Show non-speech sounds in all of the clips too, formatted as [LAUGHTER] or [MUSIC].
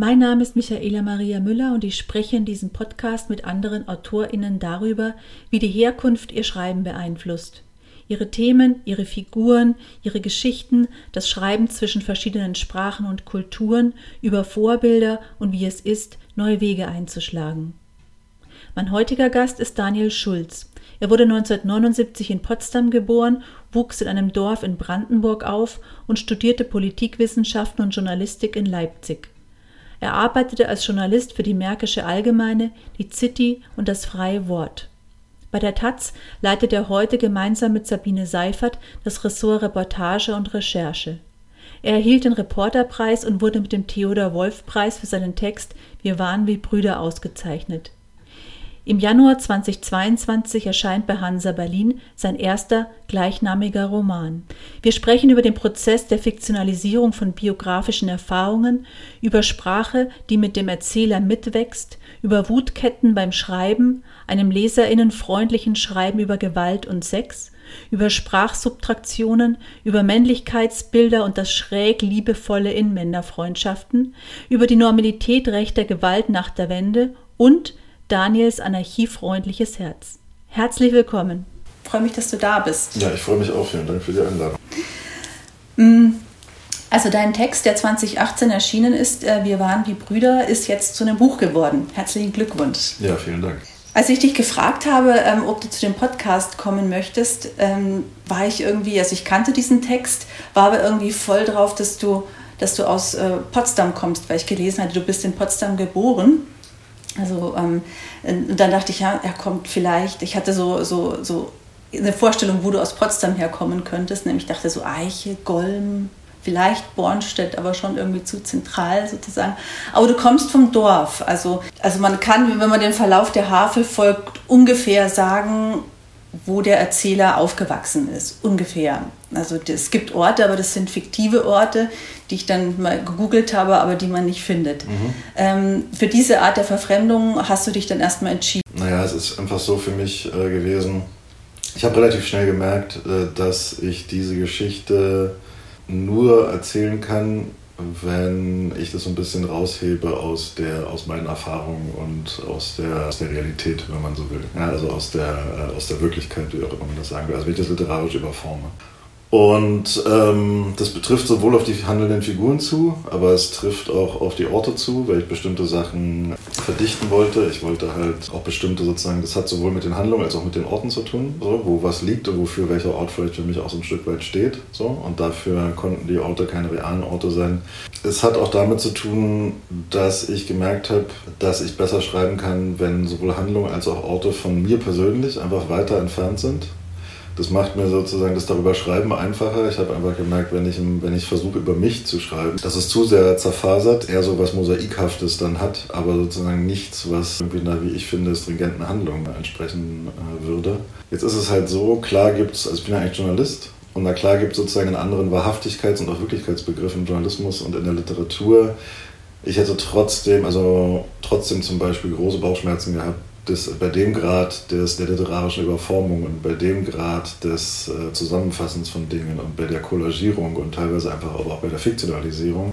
Mein Name ist Michaela Maria Müller und ich spreche in diesem Podcast mit anderen AutorInnen darüber, wie die Herkunft ihr Schreiben beeinflusst. Ihre Themen, ihre Figuren, ihre Geschichten, das Schreiben zwischen verschiedenen Sprachen und Kulturen, über Vorbilder und wie es ist, neue Wege einzuschlagen. Mein heutiger Gast ist Daniel Schulz. Er wurde 1979 in Potsdam geboren, wuchs in einem Dorf in Brandenburg auf und studierte Politikwissenschaften und Journalistik in Leipzig. Er arbeitete als Journalist für die Märkische Allgemeine, die City und das Freie Wort. Bei der Taz leitet er heute gemeinsam mit Sabine Seifert das Ressort Reportage und Recherche. Er erhielt den Reporterpreis und wurde mit dem Theodor Wolf Preis für seinen Text Wir waren wie Brüder ausgezeichnet. Im Januar 2022 erscheint bei Hansa Berlin sein erster gleichnamiger Roman. Wir sprechen über den Prozess der Fiktionalisierung von biografischen Erfahrungen, über Sprache, die mit dem Erzähler mitwächst, über Wutketten beim Schreiben, einem leserinnenfreundlichen Schreiben über Gewalt und Sex, über Sprachsubtraktionen, über Männlichkeitsbilder und das schräg liebevolle in Männerfreundschaften, über die Normalität rechter Gewalt nach der Wende und Daniels anarchiefreundliches Herz. Herzlich willkommen. Ich freue mich, dass du da bist. Ja, ich freue mich auch. Vielen Dank für die Einladung. Mm, also dein Text, der 2018 erschienen ist, äh, Wir waren wie Brüder, ist jetzt zu einem Buch geworden. Herzlichen Glückwunsch. Ja, vielen Dank. Als ich dich gefragt habe, ähm, ob du zu dem Podcast kommen möchtest, ähm, war ich irgendwie, also ich kannte diesen Text, war aber irgendwie voll drauf, dass du, dass du aus äh, Potsdam kommst, weil ich gelesen hatte, du bist in Potsdam geboren. Also ähm, dann dachte ich, ja, er kommt vielleicht, ich hatte so, so, so eine Vorstellung, wo du aus Potsdam herkommen könntest, nämlich dachte so Eiche, Golm, vielleicht Bornstedt, aber schon irgendwie zu zentral sozusagen. Aber du kommst vom Dorf, also, also man kann, wenn man den Verlauf der Havel folgt, ungefähr sagen, wo der Erzähler aufgewachsen ist, ungefähr. Also es gibt Orte, aber das sind fiktive Orte, die ich dann mal gegoogelt habe, aber die man nicht findet. Mhm. Ähm, für diese Art der Verfremdung hast du dich dann erstmal entschieden? Naja, es ist einfach so für mich äh, gewesen. Ich habe relativ schnell gemerkt, äh, dass ich diese Geschichte nur erzählen kann, wenn ich das so ein bisschen raushebe aus, der, aus meinen Erfahrungen und aus der, aus der Realität, wenn man so will. Ja, also aus der, äh, aus der Wirklichkeit, wie auch immer man das sagen will. Also wenn ich das literarisch überforme. Und ähm, das betrifft sowohl auf die handelnden Figuren zu, aber es trifft auch auf die Orte zu, weil ich bestimmte Sachen verdichten wollte. Ich wollte halt auch bestimmte sozusagen, das hat sowohl mit den Handlungen als auch mit den Orten zu tun, so, wo was liegt und wofür welcher Ort vielleicht für mich auch so ein Stück weit steht. So, und dafür konnten die Orte keine realen Orte sein. Es hat auch damit zu tun, dass ich gemerkt habe, dass ich besser schreiben kann, wenn sowohl Handlungen als auch Orte von mir persönlich einfach weiter entfernt sind das macht mir sozusagen das darüber schreiben einfacher. Ich habe einfach gemerkt, wenn ich, wenn ich versuche, über mich zu schreiben, dass es zu sehr zerfasert, eher so was Mosaikhaftes dann hat, aber sozusagen nichts, was irgendwie einer, wie ich finde, stringenten Handlungen entsprechen äh, würde. Jetzt ist es halt so, klar gibt es, also ich bin ja eigentlich Journalist, und na klar gibt es sozusagen einen anderen Wahrhaftigkeits- und auch Wirklichkeitsbegriff im Journalismus und in der Literatur. Ich hätte trotzdem, also trotzdem zum Beispiel große Bauchschmerzen gehabt, des, bei dem Grad des, der literarischen Überformung und bei dem Grad des äh, Zusammenfassens von Dingen und bei der Kollagierung und teilweise einfach auch bei der Fiktionalisierung,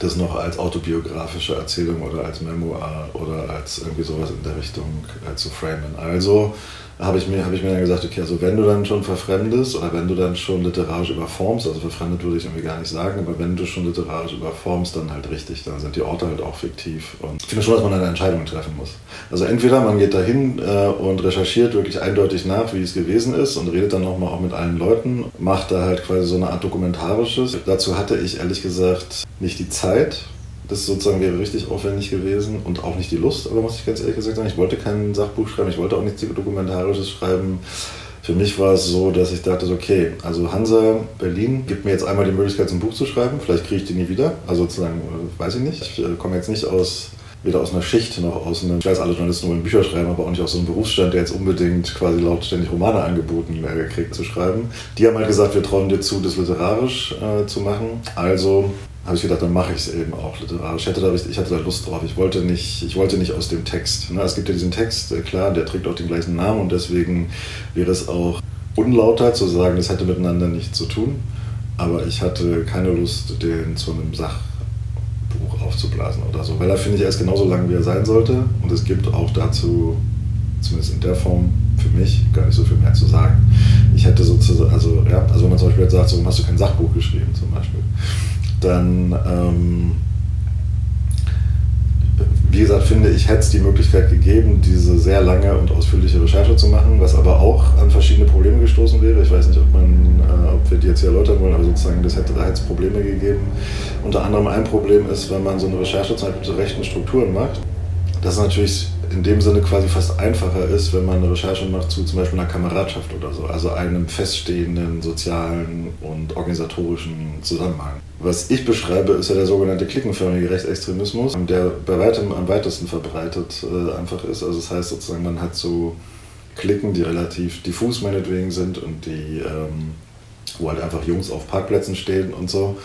das noch als autobiografische Erzählung oder als Memoir oder als irgendwie sowas in der Richtung äh, zu framen. Also habe ich, mir, hab ich mir dann gesagt, okay, also wenn du dann schon verfremdest oder wenn du dann schon literarisch überformst, also verfremdet würde ich irgendwie gar nicht sagen, aber wenn du schon literarisch überformst, dann halt richtig, dann sind die Orte halt auch fiktiv. Und ich finde schon, dass man eine Entscheidung treffen muss. Also entweder man geht dahin äh, und recherchiert wirklich eindeutig nach, wie es gewesen ist und redet dann nochmal auch mit allen Leuten, macht da halt quasi so eine Art dokumentarisches. Dazu hatte ich ehrlich gesagt nicht die Zeit, das sozusagen wäre richtig aufwendig gewesen und auch nicht die Lust, aber muss ich ganz ehrlich gesagt sagen, ich wollte kein Sachbuch schreiben, ich wollte auch nichts Dokumentarisches schreiben. Für mich war es so, dass ich dachte, okay, also Hansa Berlin gibt mir jetzt einmal die Möglichkeit, ein Buch zu schreiben, vielleicht kriege ich die nie wieder, also sozusagen, äh, weiß ich nicht. Ich äh, komme jetzt nicht aus weder aus einer Schicht noch aus einem, ich weiß, alle Journalisten wollen Bücher schreiben, aber auch nicht aus so einem Berufsstand, der jetzt unbedingt quasi laut ständig Romane angeboten äh, kriegt zu schreiben. Die haben halt gesagt, wir trauen dir zu, das literarisch äh, zu machen. Also habe ich gedacht, dann mache ich es eben auch literarisch. Ich hatte, da, ich hatte da Lust drauf. Ich wollte nicht, ich wollte nicht aus dem Text. Ne? Es gibt ja diesen Text, äh, klar, der trägt auch den gleichen Namen und deswegen wäre es auch unlauter zu sagen, das hätte miteinander nichts zu tun. Aber ich hatte keine Lust, den zu einem Sachbuch Buch aufzublasen oder so. Weil da finde ich, er ist genauso lang, wie er sein sollte. Und es gibt auch dazu, zumindest in der Form, für mich gar nicht so viel mehr zu sagen. Ich hätte sozusagen, also ja, also wenn man zum Beispiel jetzt sagt, so, warum hast du kein Sachbuch geschrieben zum Beispiel, dann ähm, wie gesagt, finde ich, hätte es die Möglichkeit gegeben, diese sehr lange und ausführliche Recherche zu machen, was aber auch an verschiedene Probleme gestoßen wäre. Ich weiß nicht, ob, man, äh, ob wir die jetzt hier erläutern wollen, aber sozusagen, das hätte, da hätte es Probleme gegeben. Unter anderem ein Problem ist, wenn man so eine Recherche zum Beispiel zu rechten Strukturen macht, dass es natürlich in dem Sinne quasi fast einfacher ist, wenn man eine Recherche macht zu zum Beispiel einer Kameradschaft oder so, also einem feststehenden sozialen und organisatorischen Zusammenhang. Was ich beschreibe, ist ja der sogenannte klickenförmige Rechtsextremismus, der bei weitem am weitesten verbreitet äh, einfach ist. Also das heißt sozusagen, man hat so Klicken, die relativ diffus meinetwegen sind und die, ähm, wo halt einfach Jungs auf Parkplätzen stehen und so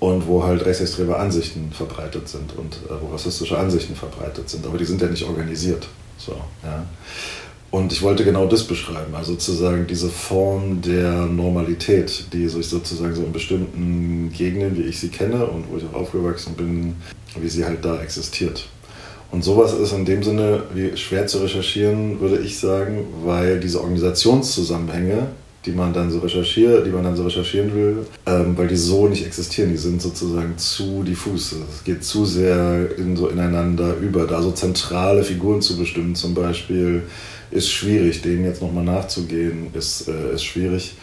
und wo halt rechtsextreme Ansichten verbreitet sind und äh, wo rassistische Ansichten verbreitet sind. Aber die sind ja nicht organisiert. So, ja. Und ich wollte genau das beschreiben, also sozusagen diese Form der Normalität, die sich sozusagen so in bestimmten Gegenden, wie ich sie kenne und wo ich auch aufgewachsen bin, wie sie halt da existiert. Und sowas ist in dem Sinne wie schwer zu recherchieren, würde ich sagen, weil diese Organisationszusammenhänge die man dann so recherchiert, die man dann so recherchieren will, ähm, weil die so nicht existieren. Die sind sozusagen zu diffus. Es geht zu sehr in, so ineinander über. Da so zentrale Figuren zu bestimmen, zum Beispiel, ist schwierig. Denen jetzt nochmal nachzugehen, ist, äh, ist schwierig.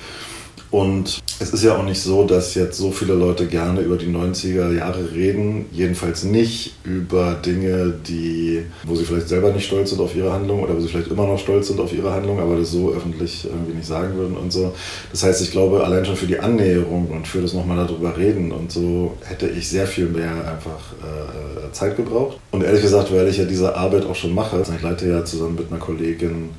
Und es ist ja auch nicht so, dass jetzt so viele Leute gerne über die 90er Jahre reden. Jedenfalls nicht über Dinge, die, wo sie vielleicht selber nicht stolz sind auf ihre Handlung oder wo sie vielleicht immer noch stolz sind auf ihre Handlung, aber das so öffentlich irgendwie nicht sagen würden und so. Das heißt, ich glaube, allein schon für die Annäherung und für das nochmal darüber reden und so hätte ich sehr viel mehr einfach äh, Zeit gebraucht. Und ehrlich gesagt, weil ich ja diese Arbeit auch schon mache, ich leite ja zusammen mit einer Kollegin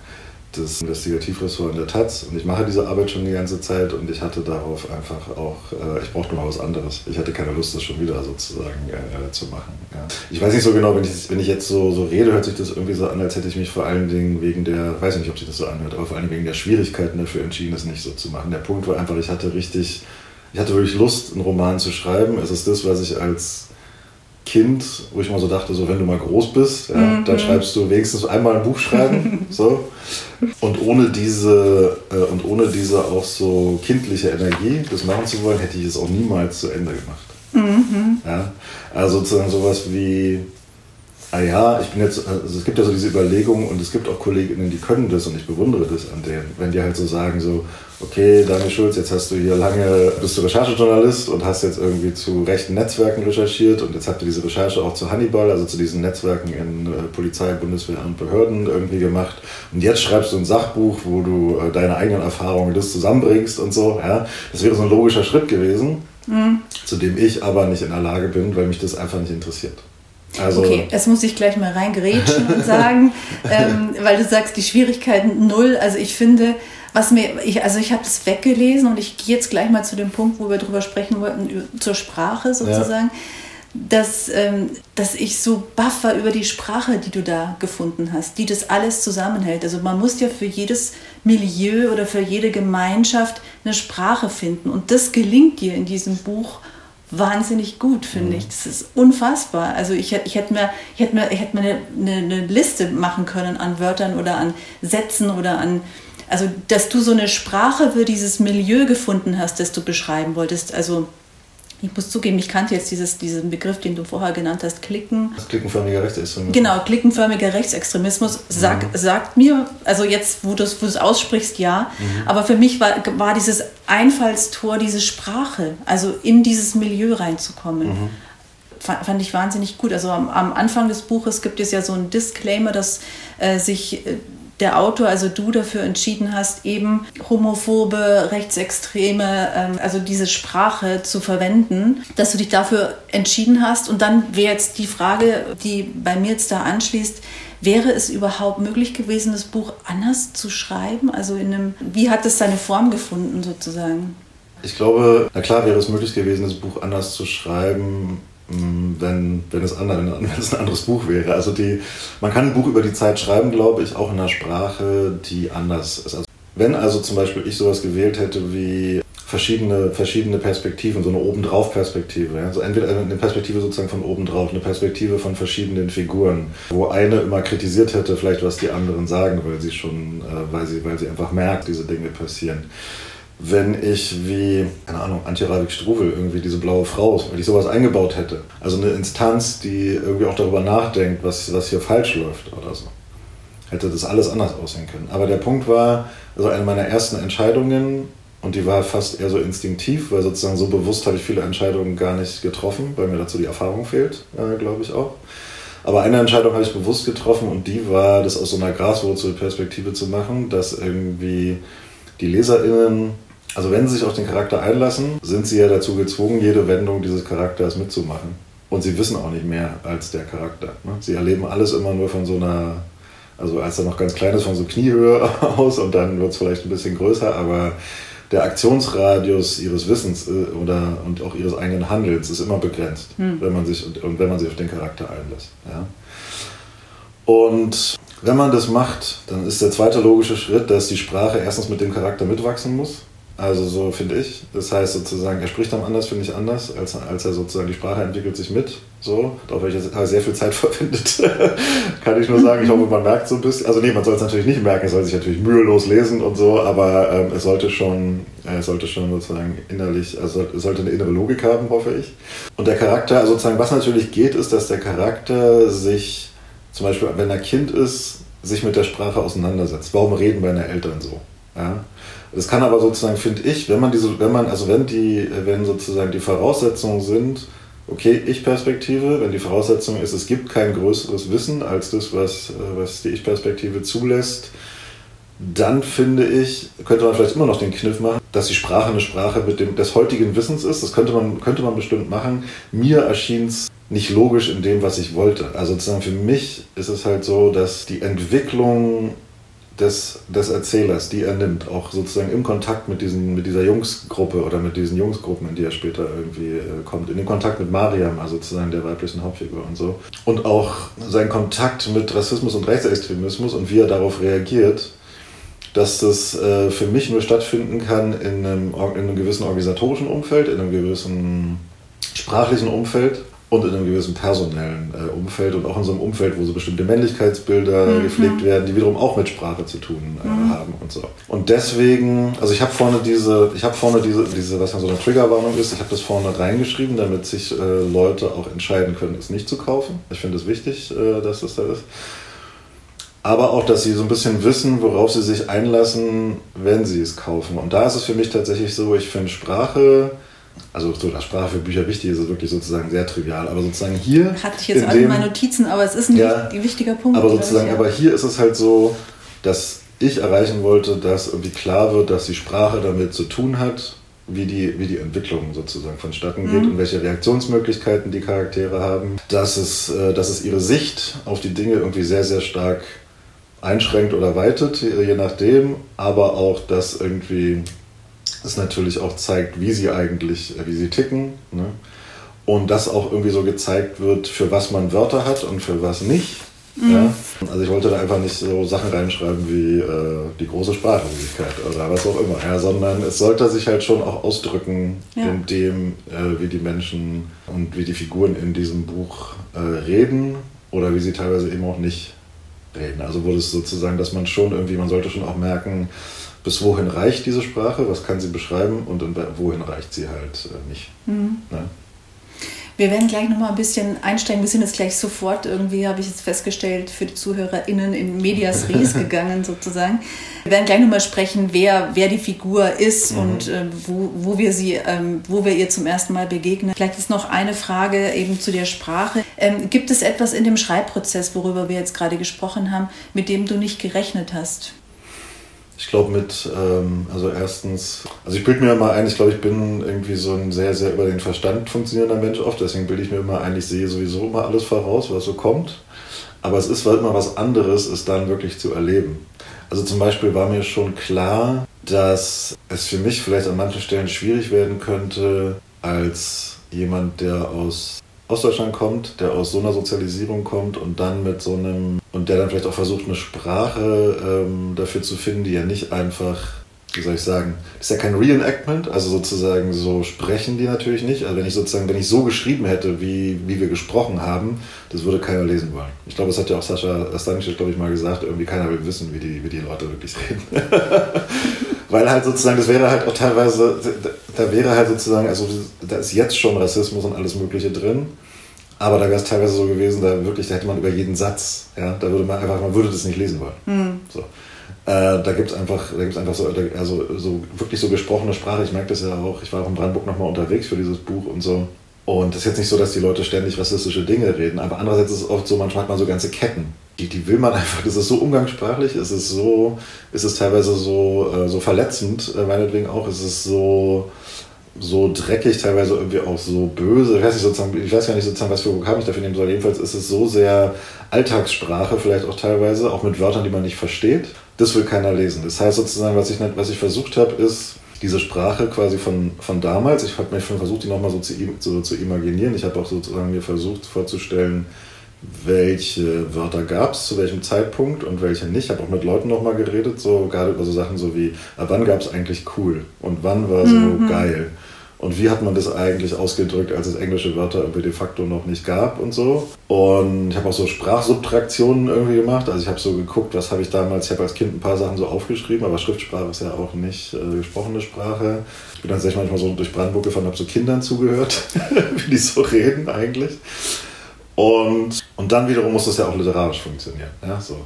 das Investigativressort in der Taz und ich mache diese Arbeit schon die ganze Zeit und ich hatte darauf einfach auch, äh, ich brauchte mal was anderes. Ich hatte keine Lust, das schon wieder sozusagen äh, zu machen. Ja. Ich weiß nicht so genau, wenn ich, wenn ich jetzt so, so rede, hört sich das irgendwie so an, als hätte ich mich vor allen Dingen wegen der, weiß nicht, ob sich das so anhört, aber vor allen Dingen wegen der Schwierigkeiten dafür entschieden, das nicht so zu machen. Der Punkt war einfach, ich hatte richtig, ich hatte wirklich Lust, einen Roman zu schreiben. Es ist das, was ich als Kind, wo ich mal so dachte, so wenn du mal groß bist, ja, mhm. dann schreibst du wenigstens einmal ein Buch schreiben, [LAUGHS] so. Und ohne diese äh, und ohne diese auch so kindliche Energie, das machen zu wollen, hätte ich es auch niemals zu Ende gemacht. Mhm. Ja, also sozusagen sowas wie ah ja, ich bin jetzt, also es gibt ja so diese Überlegungen und es gibt auch Kolleginnen, die können das und ich bewundere das an denen, wenn die halt so sagen, so, okay, Daniel Schulz, jetzt hast du hier lange, bist du Recherchejournalist und hast jetzt irgendwie zu rechten Netzwerken recherchiert und jetzt habt ihr diese Recherche auch zu Hannibal, also zu diesen Netzwerken in äh, Polizei, Bundeswehr und Behörden irgendwie gemacht und jetzt schreibst du ein Sachbuch, wo du äh, deine eigenen Erfahrungen das zusammenbringst und so, ja, das wäre so ein logischer Schritt gewesen, mhm. zu dem ich aber nicht in der Lage bin, weil mich das einfach nicht interessiert. Also okay, das muss ich gleich mal reingerätschen und [LAUGHS] sagen, ähm, weil du sagst, die Schwierigkeiten null. Also ich finde, was mir, ich, also ich habe das weggelesen und ich gehe jetzt gleich mal zu dem Punkt, wo wir drüber sprechen wollten, zur Sprache sozusagen. Ja. Dass, ähm, dass ich so baff war über die Sprache, die du da gefunden hast, die das alles zusammenhält. Also man muss ja für jedes Milieu oder für jede Gemeinschaft eine Sprache finden. Und das gelingt dir in diesem Buch wahnsinnig gut, finde mhm. ich. Das ist unfassbar. Also ich, ich hätte mir, ich hätte mir, ich hätte mir eine, eine, Liste machen können an Wörtern oder an Sätzen oder an, also dass du so eine Sprache für dieses Milieu gefunden hast, das du beschreiben wolltest. Also ich muss zugeben, ich kannte jetzt dieses, diesen Begriff, den du vorher genannt hast, Klicken. Das klickenförmiger Rechtsextremismus. Genau, klickenförmiger Rechtsextremismus sag, mhm. sagt mir, also jetzt, wo du es aussprichst, ja. Mhm. Aber für mich war, war dieses Einfallstor, diese Sprache, also in dieses Milieu reinzukommen. Mhm. Fand ich wahnsinnig gut. Also am, am, Anfang des Buches gibt es ja so ein Disclaimer, dass äh, sich äh, der Autor, also du dafür entschieden hast, eben homophobe, rechtsextreme, ähm, also diese Sprache zu verwenden, dass du dich dafür entschieden hast. Und dann wäre jetzt die Frage, die bei mir jetzt da anschließt, wäre es überhaupt möglich gewesen, das Buch anders zu schreiben? Also in einem, wie hat es seine Form gefunden sozusagen? Ich glaube, na klar wäre es möglich gewesen, das Buch anders zu schreiben wenn, wenn, es andere, wenn es ein anderes Buch wäre. Also die, man kann ein Buch über die Zeit schreiben, glaube ich, auch in einer Sprache, die anders ist. Also wenn also zum Beispiel ich sowas gewählt hätte wie verschiedene, verschiedene Perspektiven, so eine Obendrauf-Perspektive. Ja? Also entweder eine Perspektive sozusagen von obendrauf, eine Perspektive von verschiedenen Figuren, wo eine immer kritisiert hätte, vielleicht was die anderen sagen, weil sie schon, äh, weil sie, weil sie einfach merkt, diese Dinge passieren. Wenn ich wie, keine Ahnung, Antje Ravik-Struwel irgendwie diese blaue Frau, wenn ich sowas eingebaut hätte. Also eine Instanz, die irgendwie auch darüber nachdenkt, was, was hier falsch läuft oder so. Hätte das alles anders aussehen können. Aber der Punkt war, also eine meiner ersten Entscheidungen und die war fast eher so instinktiv, weil sozusagen so bewusst habe ich viele Entscheidungen gar nicht getroffen, weil mir dazu die Erfahrung fehlt, äh, glaube ich auch. Aber eine Entscheidung habe ich bewusst getroffen und die war, das aus so einer Graswurzelperspektive zu machen, dass irgendwie die LeserInnen, also wenn sie sich auf den Charakter einlassen, sind sie ja dazu gezwungen, jede Wendung dieses Charakters mitzumachen. Und sie wissen auch nicht mehr als der Charakter. Ne? Sie erleben alles immer nur von so einer, also als er noch ganz klein ist, von so Kniehöhe [LAUGHS] aus und dann wird es vielleicht ein bisschen größer, aber der Aktionsradius ihres Wissens äh, oder, und auch ihres eigenen Handelns ist immer begrenzt, hm. wenn man sich, und, und, wenn man sich auf den Charakter einlässt. Ja? Und wenn man das macht, dann ist der zweite logische Schritt, dass die Sprache erstens mit dem Charakter mitwachsen muss. Also so finde ich. Das heißt sozusagen, er spricht dann anders, finde ich anders, als, als er sozusagen, die Sprache entwickelt sich mit. So, darauf habe ich jetzt sehr viel Zeit [LAUGHS] verwendet. [LAUGHS] Kann ich nur sagen. Ich hoffe, man merkt so ein bisschen. Also nee, man soll es natürlich nicht merken, es soll sich natürlich mühelos lesen und so, aber ähm, es sollte schon, äh, es sollte schon sozusagen innerlich, also es sollte eine innere Logik haben, hoffe ich. Und der Charakter, also sozusagen, was natürlich geht, ist, dass der Charakter sich, zum Beispiel, wenn er Kind ist, sich mit der Sprache auseinandersetzt. Warum reden meine Eltern so? Ja? Das kann aber sozusagen, finde ich, wenn man diese, wenn man, also wenn die, wenn sozusagen die Voraussetzungen sind, okay, Ich-Perspektive, wenn die Voraussetzung ist, es gibt kein größeres Wissen als das, was, äh, was die Ich-Perspektive zulässt, dann finde ich, könnte man vielleicht immer noch den Kniff machen, dass die Sprache eine Sprache mit dem, des heutigen Wissens ist. Das könnte man, könnte man bestimmt machen. Mir erschien es nicht logisch in dem, was ich wollte. Also sozusagen für mich ist es halt so, dass die Entwicklung des, des Erzählers, die er nimmt, auch sozusagen im Kontakt mit, diesen, mit dieser Jungsgruppe oder mit diesen Jungsgruppen, in die er später irgendwie äh, kommt, in den Kontakt mit Mariam, also sozusagen der weiblichen Hauptfigur und so. Und auch sein Kontakt mit Rassismus und Rechtsextremismus und wie er darauf reagiert, dass das äh, für mich nur stattfinden kann in einem, in einem gewissen organisatorischen Umfeld, in einem gewissen sprachlichen Umfeld und in einem gewissen personellen äh, Umfeld und auch in so einem Umfeld, wo so bestimmte Männlichkeitsbilder mhm. gepflegt werden, die wiederum auch mit Sprache zu tun äh, mhm. haben und so. Und deswegen, also ich habe vorne diese, ich habe vorne diese, diese, was ja so eine Triggerwarnung ist, ich habe das vorne reingeschrieben, damit sich äh, Leute auch entscheiden können, es nicht zu kaufen. Ich finde es wichtig, äh, dass das da ist. Aber auch, dass sie so ein bisschen wissen, worauf sie sich einlassen, wenn sie es kaufen. Und da ist es für mich tatsächlich so, ich finde Sprache also so, dass Sprache für Bücher wichtig ist, ist wirklich sozusagen sehr trivial. Aber sozusagen hier. Hatte ich jetzt alle dem, meine Notizen, aber es ist ein ja, wichtiger Punkt. Aber sozusagen, ich, ja. aber hier ist es halt so, dass ich erreichen wollte, dass irgendwie klar wird, dass die Sprache damit zu tun hat, wie die, wie die Entwicklung sozusagen vonstatten geht mhm. und welche Reaktionsmöglichkeiten die Charaktere haben. Dass es, äh, dass es ihre Sicht auf die Dinge irgendwie sehr, sehr stark einschränkt oder weitet, je nachdem, aber auch, dass irgendwie es natürlich auch zeigt, wie sie eigentlich, äh, wie sie ticken. Ne? Und dass auch irgendwie so gezeigt wird, für was man Wörter hat und für was nicht. Mhm. Ja? Also ich wollte da einfach nicht so Sachen reinschreiben wie äh, die große Sprachlosigkeit oder was auch immer, ja? sondern es sollte sich halt schon auch ausdrücken ja. in dem, äh, wie die Menschen und wie die Figuren in diesem Buch äh, reden oder wie sie teilweise eben auch nicht reden. Also wurde es sozusagen, dass man schon irgendwie, man sollte schon auch merken, bis wohin reicht diese Sprache, was kann sie beschreiben und wohin reicht sie halt äh, nicht. Mhm. Ne? Wir werden gleich nochmal ein bisschen einsteigen. Wir sind jetzt gleich sofort irgendwie, habe ich jetzt festgestellt, für die ZuhörerInnen in Medias Res [LAUGHS] gegangen sozusagen. Wir werden gleich nochmal sprechen, wer, wer die Figur ist mhm. und äh, wo, wo, wir sie, ähm, wo wir ihr zum ersten Mal begegnen. Vielleicht ist noch eine Frage eben zu der Sprache. Ähm, gibt es etwas in dem Schreibprozess, worüber wir jetzt gerade gesprochen haben, mit dem du nicht gerechnet hast? Ich glaube mit, ähm, also erstens, also ich bilde mir immer ein, ich glaube, ich bin irgendwie so ein sehr, sehr über den Verstand funktionierender Mensch oft, deswegen bilde ich mir immer ein, ich sehe sowieso immer alles voraus, was so kommt. Aber es ist immer was anderes, es dann wirklich zu erleben. Also zum Beispiel war mir schon klar, dass es für mich vielleicht an manchen Stellen schwierig werden könnte, als jemand, der aus Ostdeutschland kommt, der aus so einer Sozialisierung kommt und dann mit so einem, und der dann vielleicht auch versucht, eine Sprache ähm, dafür zu finden, die ja nicht einfach wie soll ich sagen, ist ja kein Reenactment, also sozusagen so sprechen die natürlich nicht. Also wenn ich sozusagen, wenn ich so geschrieben hätte, wie, wie wir gesprochen haben, das würde keiner lesen wollen. Ich glaube, das hat ja auch Sascha Stanisch, glaube ich, mal gesagt, irgendwie keiner will wissen, wie die, wie die Leute wirklich reden. [LAUGHS] Weil halt sozusagen, das wäre halt auch teilweise, da wäre halt sozusagen, also da ist jetzt schon Rassismus und alles Mögliche drin. Aber da wäre es teilweise so gewesen, da wirklich, da hätte man über jeden Satz, ja, da würde man einfach, man würde das nicht lesen wollen. Mhm. So. Äh, da gibt es einfach, da gibt's einfach so, also so wirklich so gesprochene Sprache. Ich merke das ja auch. Ich war auch in Brandenburg nochmal unterwegs für dieses Buch und so. Und es ist jetzt nicht so, dass die Leute ständig rassistische Dinge reden, aber andererseits ist es oft so, manchmal hat man so ganze Ketten. Die, die will man einfach, das ist so umgangssprachlich, es ist so, es ist teilweise so, äh, so verletzend, äh, meinetwegen auch, es ist so, so dreckig, teilweise irgendwie auch so böse. Ich weiß, nicht, sozusagen, ich weiß gar nicht sozusagen, was für Vokabeln ich dafür nehmen soll. Jedenfalls ist es so sehr Alltagssprache, vielleicht auch teilweise, auch mit Wörtern, die man nicht versteht. Das will keiner lesen. Das heißt sozusagen, was ich, was ich versucht habe, ist diese Sprache quasi von, von damals. Ich habe mir versucht, die nochmal so zu, so zu imaginieren. Ich habe auch sozusagen mir versucht vorzustellen, welche Wörter gab es, zu welchem Zeitpunkt und welche nicht. Ich habe auch mit Leuten nochmal geredet, so gerade über so Sachen so wie, wann gab es eigentlich cool und wann war so mhm. geil. Und wie hat man das eigentlich ausgedrückt, als es englische Wörter irgendwie de facto noch nicht gab und so. Und ich habe auch so Sprachsubtraktionen irgendwie gemacht. Also ich habe so geguckt, was habe ich damals, ich habe als Kind ein paar Sachen so aufgeschrieben, aber Schriftsprache ist ja auch nicht äh, gesprochene Sprache. Ich bin dann tatsächlich manchmal so durch Brandenburg gefahren, habe so Kindern zugehört, [LAUGHS] wie die so reden eigentlich. Und, und dann wiederum muss das ja auch literarisch funktionieren. Ja, so.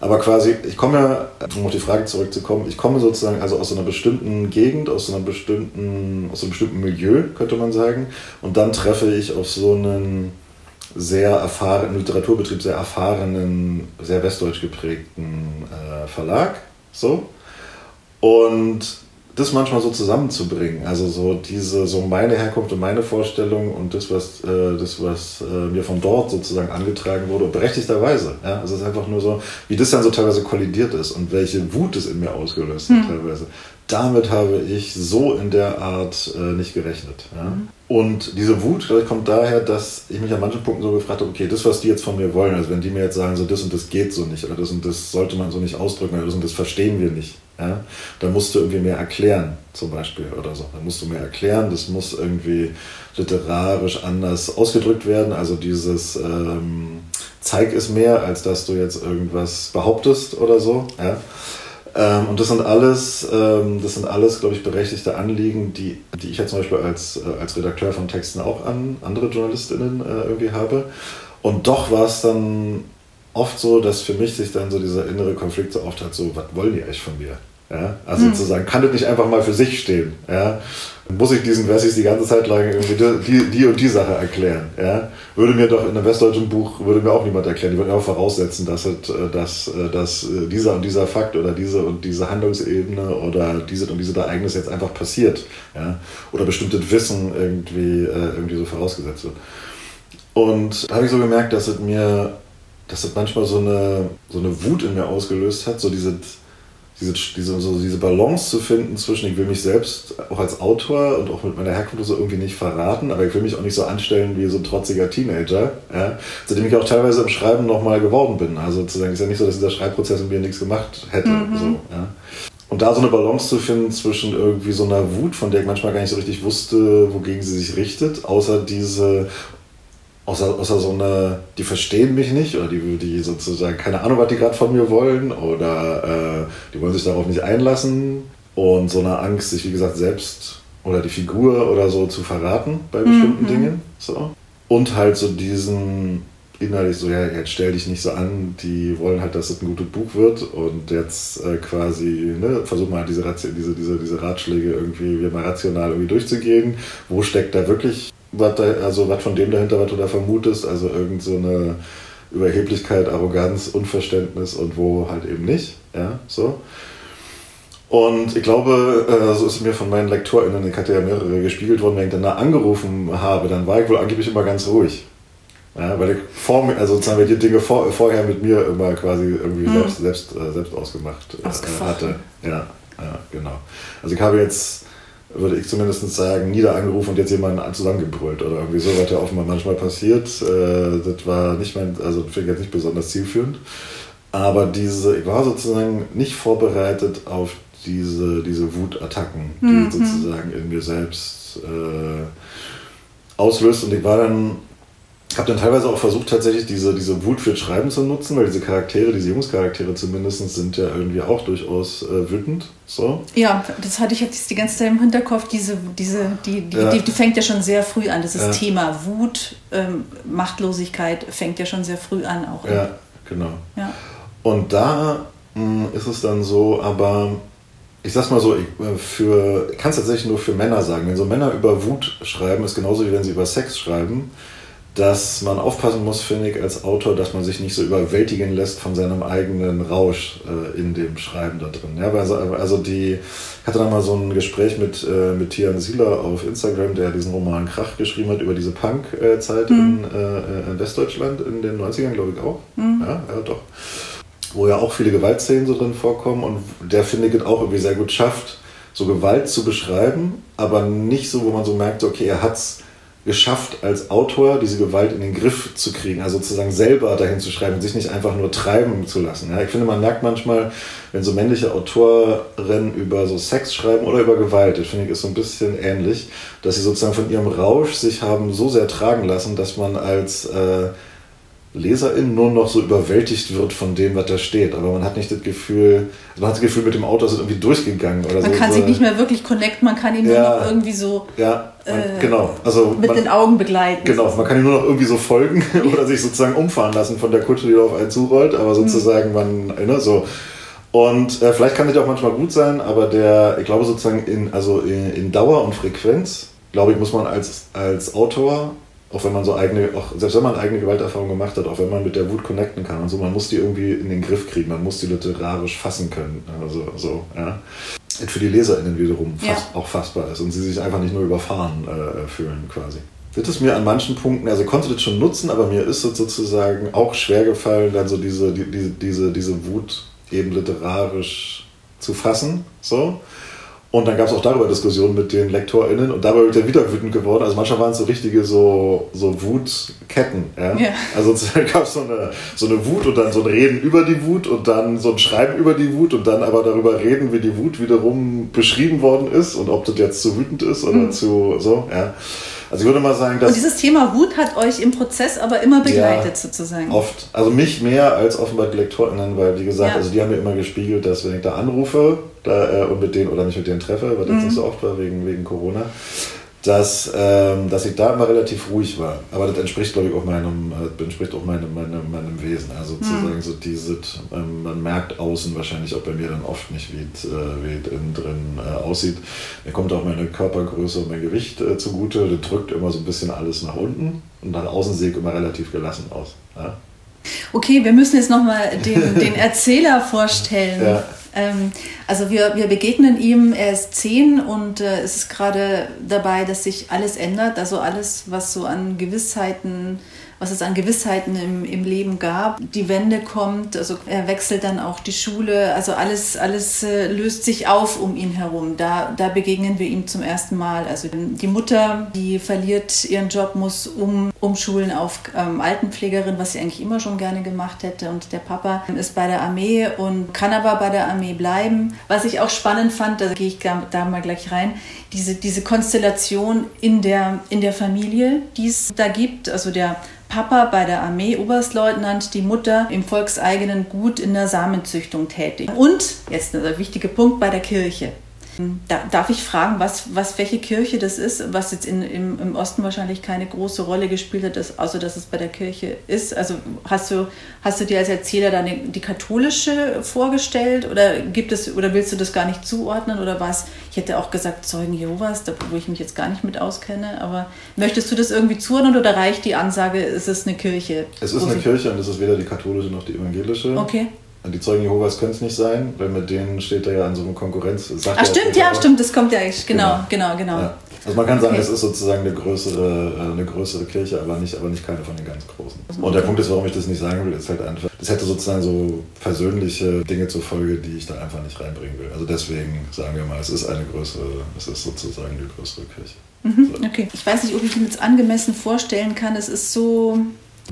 Aber quasi, ich komme ja, um auf die Frage zurückzukommen, ich komme sozusagen also aus einer bestimmten Gegend, aus, einer bestimmten, aus einem bestimmten Milieu, könnte man sagen. Und dann treffe ich auf so einen sehr erfahrenen, Literaturbetrieb sehr erfahrenen, sehr westdeutsch geprägten äh, Verlag. So. Und das manchmal so zusammenzubringen. Also so diese, so meine Herkunft und meine Vorstellung und das, was, äh, das, was äh, mir von dort sozusagen angetragen wurde, berechtigterweise. Ja? Also es ist einfach nur so, wie das dann so teilweise kollidiert ist und welche Wut es in mir ausgelöst hat hm. teilweise. Damit habe ich so in der Art äh, nicht gerechnet. Ja? Hm. Und diese Wut ich, kommt daher, dass ich mich an manchen Punkten so gefragt habe, okay, das, was die jetzt von mir wollen, also wenn die mir jetzt sagen, so das und das geht so nicht oder das und das sollte man so nicht ausdrücken oder das und das verstehen wir nicht, ja, dann musst du irgendwie mehr erklären, zum Beispiel oder so. Dann musst du mehr erklären, das muss irgendwie literarisch anders ausgedrückt werden. Also dieses ähm, zeig es mehr, als dass du jetzt irgendwas behauptest oder so. Ja. Ähm, und das sind alles, ähm, das sind alles, glaube ich, berechtigte Anliegen, die, die ich ja zum Beispiel als, äh, als Redakteur von Texten auch an andere JournalistInnen äh, irgendwie habe. Und doch war es dann oft so, dass für mich sich dann so dieser innere Konflikt so oft hat, so, was wollen die eigentlich von mir? Ja? Also hm. sozusagen, kann das nicht einfach mal für sich stehen? Ja? Muss ich diesen Wessis die ganze Zeit lang irgendwie die, die und die Sache erklären? Ja? Würde mir doch in einem westdeutschen Buch, würde mir auch niemand erklären. Die würden auch voraussetzen, dass, es, äh, dass, äh, dass äh, dieser und dieser Fakt oder diese und diese Handlungsebene oder dieses und dieses Ereignis jetzt einfach passiert. Ja? Oder bestimmtes Wissen irgendwie, irgendwie so vorausgesetzt wird. Und da habe ich so gemerkt, dass es mir, dass es manchmal so eine, so eine Wut in mir ausgelöst hat, so diese diese, so diese Balance zu finden zwischen, ich will mich selbst auch als Autor und auch mit meiner Herkunft so irgendwie nicht verraten, aber ich will mich auch nicht so anstellen wie so ein trotziger Teenager, ja, zu dem ich auch teilweise im Schreiben nochmal geworden bin. Also sozusagen ist ja nicht so, dass dieser Schreibprozess in mir nichts gemacht hätte. Mhm. So, ja. Und da so eine Balance zu finden zwischen irgendwie so einer Wut, von der ich manchmal gar nicht so richtig wusste, wogegen sie sich richtet, außer diese außer, außer so eine, die verstehen mich nicht oder die, die sozusagen keine Ahnung, was die gerade von mir wollen oder äh, die wollen sich darauf nicht einlassen und so eine Angst, sich wie gesagt selbst oder die Figur oder so zu verraten bei bestimmten mhm. Dingen. So. Und halt so diesen innerlich so, ja, jetzt stell dich nicht so an, die wollen halt, dass es ein gutes Buch wird und jetzt äh, quasi, ne, versuch mal diese, diese, diese, diese Ratschläge irgendwie mal rational irgendwie durchzugehen. Wo steckt da wirklich was da, also was von dem dahinter, was du da vermutest, also irgend so eine Überheblichkeit, Arroganz, Unverständnis und wo halt eben nicht, ja, so. Und ich glaube, äh, so ist mir von meinen LektorInnen, ich hatte ja mehrere gespiegelt worden, wenn ich danach angerufen habe, dann war ich wohl angeblich immer ganz ruhig. Ja, weil ich vor mir, also sozusagen, die Dinge vor, vorher mit mir immer quasi irgendwie mhm. selbst, selbst, äh, selbst ausgemacht äh, hatte. Ja, ja, genau. Also ich habe jetzt würde ich zumindest sagen, niederangerufen und jetzt jemanden zusammengebrüllt oder irgendwie so, was ja offenbar manchmal passiert. Äh, das war nicht mein, also finde ich jetzt nicht besonders zielführend. Aber diese, ich war sozusagen nicht vorbereitet auf diese, diese Wutattacken, die mhm. sozusagen in mir selbst äh, auslöst. Und ich war dann habe dann teilweise auch versucht, tatsächlich diese, diese Wut für Schreiben zu nutzen, weil diese Charaktere, diese Jungscharaktere zumindest, sind ja irgendwie auch durchaus äh, wütend. So. Ja, das hatte ich jetzt die ganze Zeit im Hinterkopf. Diese, diese, die, die, ja. die, die fängt ja schon sehr früh an. Das ist ja. Thema Wut, ähm, Machtlosigkeit fängt ja schon sehr früh an auch. Ja, genau. Ja. Und da mh, hm, ist es dann so, aber ich sag's mal so, ich, äh, für, ich kann es tatsächlich nur für Männer sagen. Wenn so Männer über Wut schreiben, ist genauso wie wenn sie über Sex schreiben dass man aufpassen muss, finde ich, als Autor, dass man sich nicht so überwältigen lässt von seinem eigenen Rausch äh, in dem Schreiben da drin. Ja, also, also die, ich hatte da mal so ein Gespräch mit, äh, mit Tian Sieler auf Instagram, der diesen Roman Krach geschrieben hat über diese Punk-Zeit mhm. in, äh, in, Westdeutschland in den 90ern, glaube ich auch. Mhm. Ja, ja, doch. Wo ja auch viele Gewaltszenen so drin vorkommen und der, finde ich, auch irgendwie sehr gut schafft, so Gewalt zu beschreiben, aber nicht so, wo man so merkt, okay, er hat's geschafft, als Autor diese Gewalt in den Griff zu kriegen, also sozusagen selber dahin zu schreiben und sich nicht einfach nur treiben zu lassen. Ja, ich finde, man merkt manchmal, wenn so männliche Autorinnen über so Sex schreiben oder über Gewalt, das finde ich ist so ein bisschen ähnlich, dass sie sozusagen von ihrem Rausch sich haben so sehr tragen lassen, dass man als äh, Leserin nur noch so überwältigt wird von dem, was da steht. Aber man hat nicht das Gefühl, also man hat das Gefühl, mit dem Auto ist irgendwie durchgegangen oder man so. Man kann sich nicht mehr wirklich connecten, man kann ihn ja, nur noch irgendwie so ja, man, äh, genau. also mit man, den Augen begleiten. Genau, man kann ihn nur noch irgendwie so folgen [LAUGHS] oder sich sozusagen umfahren lassen von der Kutsche, die auf einen zurollt, aber sozusagen man, ne, so. Und äh, vielleicht kann das auch manchmal gut sein, aber der, ich glaube sozusagen in, also in, in Dauer und Frequenz, glaube ich, muss man als, als Autor auch wenn man so eigene, auch selbst wenn man eigene Gewalterfahrung gemacht hat, auch wenn man mit der Wut connecten kann und so, man muss die irgendwie in den Griff kriegen, man muss die literarisch fassen können. Also so, ja. Für die LeserInnen wiederum ja. auch fassbar ist und sie sich einfach nicht nur überfahren äh, fühlen quasi. Das ist mir an manchen Punkten, also ich konnte das schon nutzen, aber mir ist es sozusagen auch schwer gefallen, dann so diese, die, diese, diese Wut eben literarisch zu fassen. So. Und dann gab es auch darüber Diskussionen mit den LektorInnen und dabei wird er wieder wütend geworden. Also manchmal waren es so richtige so, so Wutketten. Ja? ja. Also [LAUGHS] gab es so eine, so eine Wut und dann so ein Reden über die Wut und dann so ein Schreiben über die Wut und dann aber darüber reden, wie die Wut wiederum beschrieben worden ist und ob das jetzt zu wütend ist oder mhm. zu so. Ja. Also ich würde mal sagen, dass. Und dieses Thema Wut hat euch im Prozess aber immer begleitet, ja, sozusagen. Oft. Also mich mehr als offenbar die LektorInnen, weil wie gesagt, ja. also die haben mir immer gespiegelt, dass wenn ich da anrufe da, äh, und mit denen oder mich mit denen treffe, was mhm. jetzt nicht so oft war wegen, wegen Corona, dass, ähm, dass ich da immer relativ ruhig war. Aber das entspricht, glaube ich, auch meinem, äh, entspricht auch meinem, meinem, meinem Wesen. Also mhm. sozusagen so diese, ähm, man merkt außen wahrscheinlich auch bei mir dann oft nicht, wie es äh, innen drin äh, aussieht. Mir kommt auch meine Körpergröße und mein Gewicht äh, zugute. Das drückt immer so ein bisschen alles nach unten und nach außen sehe ich immer relativ gelassen aus. Ja? Okay, wir müssen jetzt nochmal den, den Erzähler vorstellen. Ja. Ähm, also wir, wir begegnen ihm, er ist zehn und äh, es ist gerade dabei, dass sich alles ändert. Also alles, was so an Gewissheiten was es an Gewissheiten im, im Leben gab. Die Wende kommt, also er wechselt dann auch die Schule, also alles, alles äh, löst sich auf um ihn herum. Da, da begegnen wir ihm zum ersten Mal. Also die Mutter, die verliert ihren Job, muss um, umschulen auf ähm, Altenpflegerin, was sie eigentlich immer schon gerne gemacht hätte. Und der Papa ist bei der Armee und kann aber bei der Armee bleiben. Was ich auch spannend fand, da gehe ich da mal gleich rein, diese, diese Konstellation in der, in der Familie, die es da gibt. Also der Papa bei der Armee, Oberstleutnant, die Mutter im volkseigenen Gut in der Samenzüchtung tätig. Und, jetzt der wichtige Punkt, bei der Kirche. Da, darf ich fragen, was, was, welche Kirche das ist, was jetzt in, im, im Osten wahrscheinlich keine große Rolle gespielt hat, dass, außer dass es bei der Kirche ist? Also hast du, hast du dir als Erzähler dann die, katholische vorgestellt oder gibt es oder willst du das gar nicht zuordnen oder was? Ich hätte auch gesagt Zeugen Jehovas, da, wo ich mich jetzt gar nicht mit auskenne, aber möchtest du das irgendwie zuordnen oder reicht die Ansage, es ist eine Kirche? Es ist eine Kirche und es ist weder die katholische noch die evangelische. Okay. Die Zeugen Jehovas können es nicht sein, weil mit denen steht er ja an so einer Konkurrenz. Ach stimmt, ja, stimmt, das kommt ja echt. Genau, genau, genau. genau. Ja. Also man kann sagen, okay. es ist sozusagen eine größere, äh, eine größere Kirche, aber nicht, aber nicht keine von den ganz großen. Und der Punkt ist, warum ich das nicht sagen will, ist halt einfach, das hätte sozusagen so persönliche Dinge zur Folge, die ich da einfach nicht reinbringen will. Also deswegen sagen wir mal, es ist eine größere, es ist sozusagen die größere Kirche. Mhm, so. Okay. Ich weiß nicht, ob ich mir jetzt angemessen vorstellen kann. Es ist so,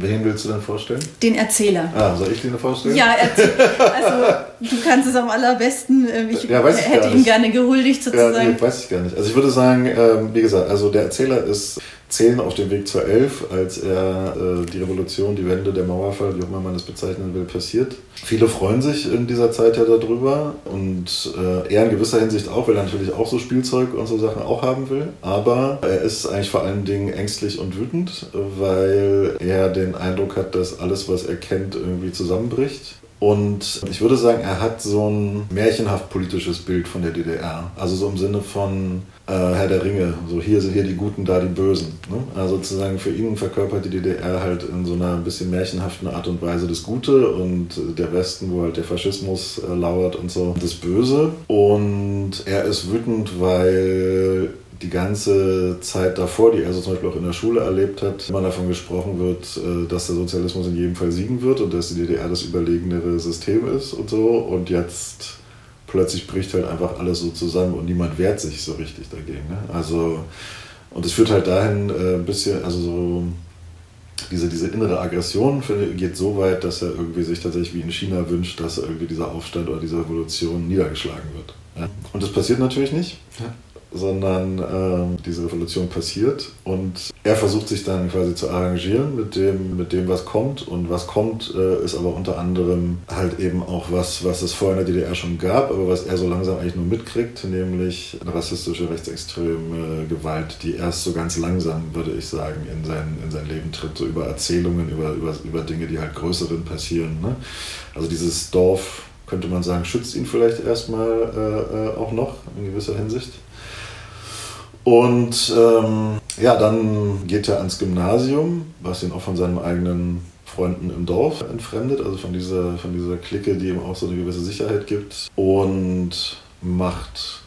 Wen willst du denn vorstellen? Den Erzähler. Ah, soll ich den vorstellen? Ja, erzähl. [LAUGHS] Also, Du kannst es am allerbesten. Äh, ich ja, ich hätte ihm gerne gehuldigt sozusagen. Ja, nee, weiß ich gar nicht. Also ich würde sagen, ähm, wie gesagt, also der Erzähler ist zehn auf dem Weg zur elf, als er äh, die Revolution, die Wende, der Mauerfall, wie auch immer man das bezeichnen will, passiert. Viele freuen sich in dieser Zeit ja darüber und äh, er in gewisser Hinsicht auch, weil er natürlich auch so Spielzeug und so Sachen auch haben will. Aber er ist eigentlich vor allen Dingen ängstlich und wütend, weil er den Eindruck hat, dass alles, was er kennt, irgendwie zusammenbricht. Und ich würde sagen, er hat so ein märchenhaft politisches Bild von der DDR. Also so im Sinne von äh, Herr der Ringe, so hier sind hier die Guten, da die Bösen. Ne? Also sozusagen für ihn verkörpert die DDR halt in so einer ein bisschen märchenhaften Art und Weise das Gute und der Westen, wo halt der Faschismus äh, lauert und so, das Böse. Und er ist wütend, weil die ganze Zeit davor, die er so zum Beispiel auch in der Schule erlebt hat, immer davon gesprochen wird, äh, dass der Sozialismus in jedem Fall siegen wird und dass die DDR das überlegenere System ist und so. Und jetzt plötzlich bricht halt einfach alles so zusammen und niemand wehrt sich so richtig dagegen. Ne? Also, und es führt halt dahin äh, ein bisschen, also so diese, diese innere Aggression geht so weit, dass er irgendwie sich tatsächlich wie in China wünscht, dass irgendwie dieser Aufstand oder diese Revolution niedergeschlagen wird. Ja? Und das passiert natürlich nicht. Ja sondern äh, diese Revolution passiert und er versucht sich dann quasi zu arrangieren mit dem, mit dem was kommt und was kommt äh, ist aber unter anderem halt eben auch was, was es vorher in der DDR schon gab, aber was er so langsam eigentlich nur mitkriegt, nämlich rassistische, rechtsextreme Gewalt, die erst so ganz langsam, würde ich sagen, in sein, in sein Leben tritt, so über Erzählungen, über, über, über Dinge, die halt größeren passieren. Ne? Also dieses Dorf könnte man sagen, schützt ihn vielleicht erstmal äh, äh auch noch in gewisser Hinsicht. Und ähm, ja, dann geht er ans Gymnasium, was ihn auch von seinen eigenen Freunden im Dorf entfremdet, also von dieser, von dieser Clique, die ihm auch so eine gewisse Sicherheit gibt. Und macht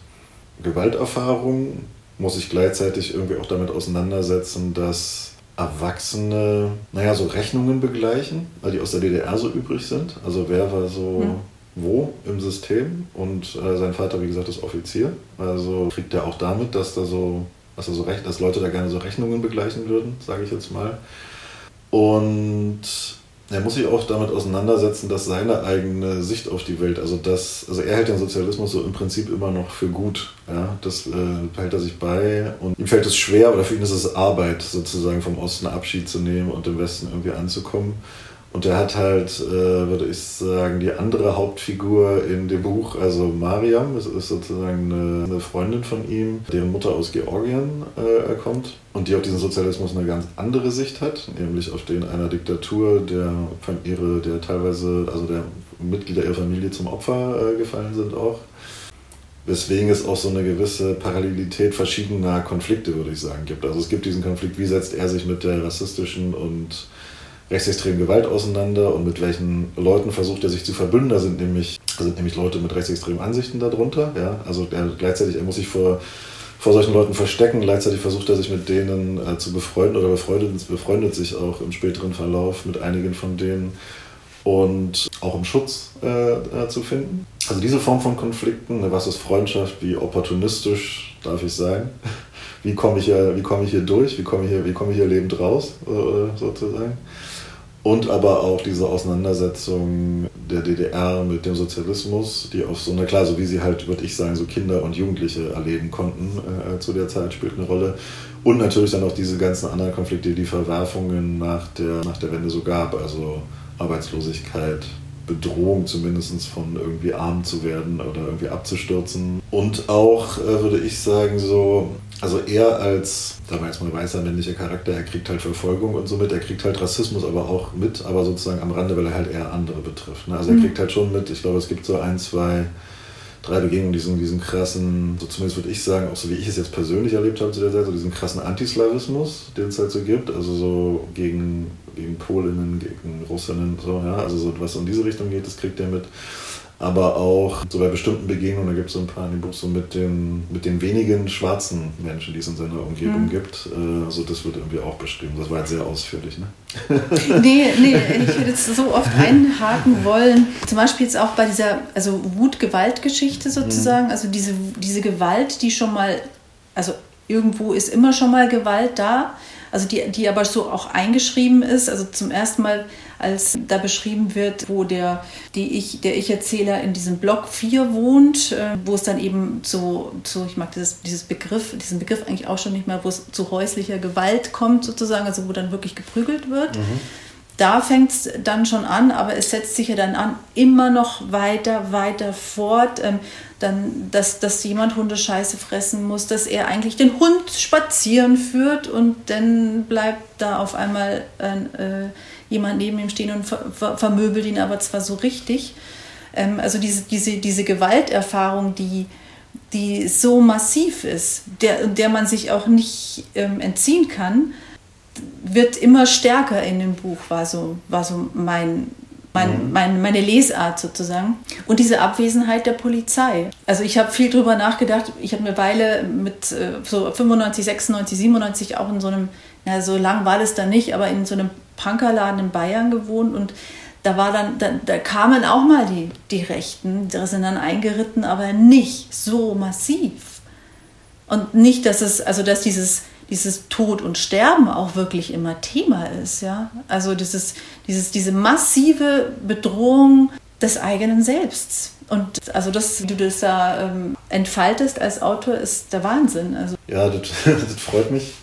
Gewalterfahrungen, muss sich gleichzeitig irgendwie auch damit auseinandersetzen, dass Erwachsene, naja, so Rechnungen begleichen, weil die aus der DDR so übrig sind. Also wer war so hm wo im System und äh, sein Vater, wie gesagt, ist Offizier. Also kriegt er auch damit, dass da so, dass, er so recht, dass Leute da gerne so Rechnungen begleichen würden, sage ich jetzt mal. Und er muss sich auch damit auseinandersetzen, dass seine eigene Sicht auf die Welt, also das, also er hält den Sozialismus so im Prinzip immer noch für gut. Ja, das äh, behält er sich bei und ihm fällt es schwer, oder für ihn ist es Arbeit, sozusagen vom Osten Abschied zu nehmen und im Westen irgendwie anzukommen. Und er hat halt, äh, würde ich sagen, die andere Hauptfigur in dem Buch, also Mariam, das ist sozusagen eine, eine Freundin von ihm, deren Mutter aus Georgien äh, kommt und die auf diesen Sozialismus eine ganz andere Sicht hat, nämlich auf den einer Diktatur, der ihre, der teilweise, also der Mitglieder ihrer Familie zum Opfer äh, gefallen sind auch. Weswegen es auch so eine gewisse Parallelität verschiedener Konflikte, würde ich sagen, gibt. Also es gibt diesen Konflikt, wie setzt er sich mit der rassistischen und rechtsextremen Gewalt auseinander und mit welchen Leuten versucht er sich zu verbünden. Da sind nämlich, sind nämlich Leute mit rechtsextremen Ansichten darunter. Ja? Also er, gleichzeitig, er muss sich vor, vor solchen Leuten verstecken, gleichzeitig versucht er sich mit denen äh, zu befreunden oder befreundet, befreundet sich auch im späteren Verlauf mit einigen von denen und auch um Schutz äh, äh, zu finden. Also diese Form von Konflikten, ne, was ist Freundschaft, wie opportunistisch darf ich sein? [LAUGHS] Wie komme ich, hier, wie komme ich hier durch? Wie komme ich hier, wie komme ich hier lebend raus, äh, sozusagen? Und aber auch diese Auseinandersetzung der DDR mit dem Sozialismus, die auf so einer, klar, so wie sie halt, würde ich sagen, so Kinder und Jugendliche erleben konnten äh, zu der Zeit, spielt eine Rolle. Und natürlich dann auch diese ganzen anderen Konflikte, die Verwerfungen nach der, nach der Wende so gab, also Arbeitslosigkeit, Bedrohung zumindest von irgendwie arm zu werden oder irgendwie abzustürzen. Und auch, äh, würde ich sagen, so also er als, sagen wir jetzt mal, weißer männlicher Charakter, er kriegt halt Verfolgung und so mit, er kriegt halt Rassismus aber auch mit, aber sozusagen am Rande, weil er halt eher andere betrifft. Ne? Also er mhm. kriegt halt schon mit, ich glaube, es gibt so ein, zwei, drei Begegnungen, diesen, diesen krassen, so zumindest würde ich sagen, auch so wie ich es jetzt persönlich erlebt habe zu der Zeit, so diesen krassen Antislawismus, den es halt so gibt, also so gegen, gegen Polinnen, gegen Russinnen, so, ja, also so was in diese Richtung geht, das kriegt er mit aber auch so bei bestimmten Begegnungen, da gibt es so ein paar in dem Buch, so mit den, mit den wenigen schwarzen Menschen, die es in seiner Umgebung mhm. gibt. Äh, also das wird irgendwie auch beschrieben. Das war jetzt sehr ausführlich, ne? [LAUGHS] nee, nee, ich würde jetzt so oft einhaken wollen. Zum Beispiel jetzt auch bei dieser also Wut-Gewalt-Geschichte sozusagen, mhm. also diese, diese Gewalt, die schon mal, also irgendwo ist immer schon mal Gewalt da, also die, die aber so auch eingeschrieben ist. Also zum ersten Mal, als da beschrieben wird, wo der, die ich, der Ich-Erzähler in diesem Block 4 wohnt, äh, wo es dann eben so, so ich mag dieses, dieses Begriff, diesen Begriff eigentlich auch schon nicht mehr, wo es zu häuslicher Gewalt kommt sozusagen, also wo dann wirklich geprügelt wird. Mhm da fängt es dann schon an, aber es setzt sich ja dann an, immer noch weiter, weiter fort. Dann, dass, dass jemand Hundescheiße fressen muss, dass er eigentlich den Hund spazieren führt und dann bleibt da auf einmal äh, jemand neben ihm stehen und ver, ver, vermöbelt ihn aber zwar so richtig. Ähm, also diese, diese, diese Gewalterfahrung, die, die so massiv ist, der, der man sich auch nicht ähm, entziehen kann, wird immer stärker in dem Buch, war so, war so mein, mein, mhm. mein, meine Lesart sozusagen. Und diese Abwesenheit der Polizei. Also ich habe viel drüber nachgedacht. Ich habe eine Weile mit äh, so 95, 96, 97 auch in so einem, ja, so lang war das dann nicht, aber in so einem Punkerladen in Bayern gewohnt und da war dann, da, da kamen auch mal die, die Rechten, die sind dann eingeritten, aber nicht so massiv. Und nicht, dass es, also dass dieses dieses Tod und Sterben auch wirklich immer Thema ist. Ja? Also dieses, dieses, diese massive Bedrohung des eigenen Selbst. Und also das, wie du das da ähm, entfaltest als Autor, ist der Wahnsinn. Also ja, [LAUGHS] das, das, freut mich,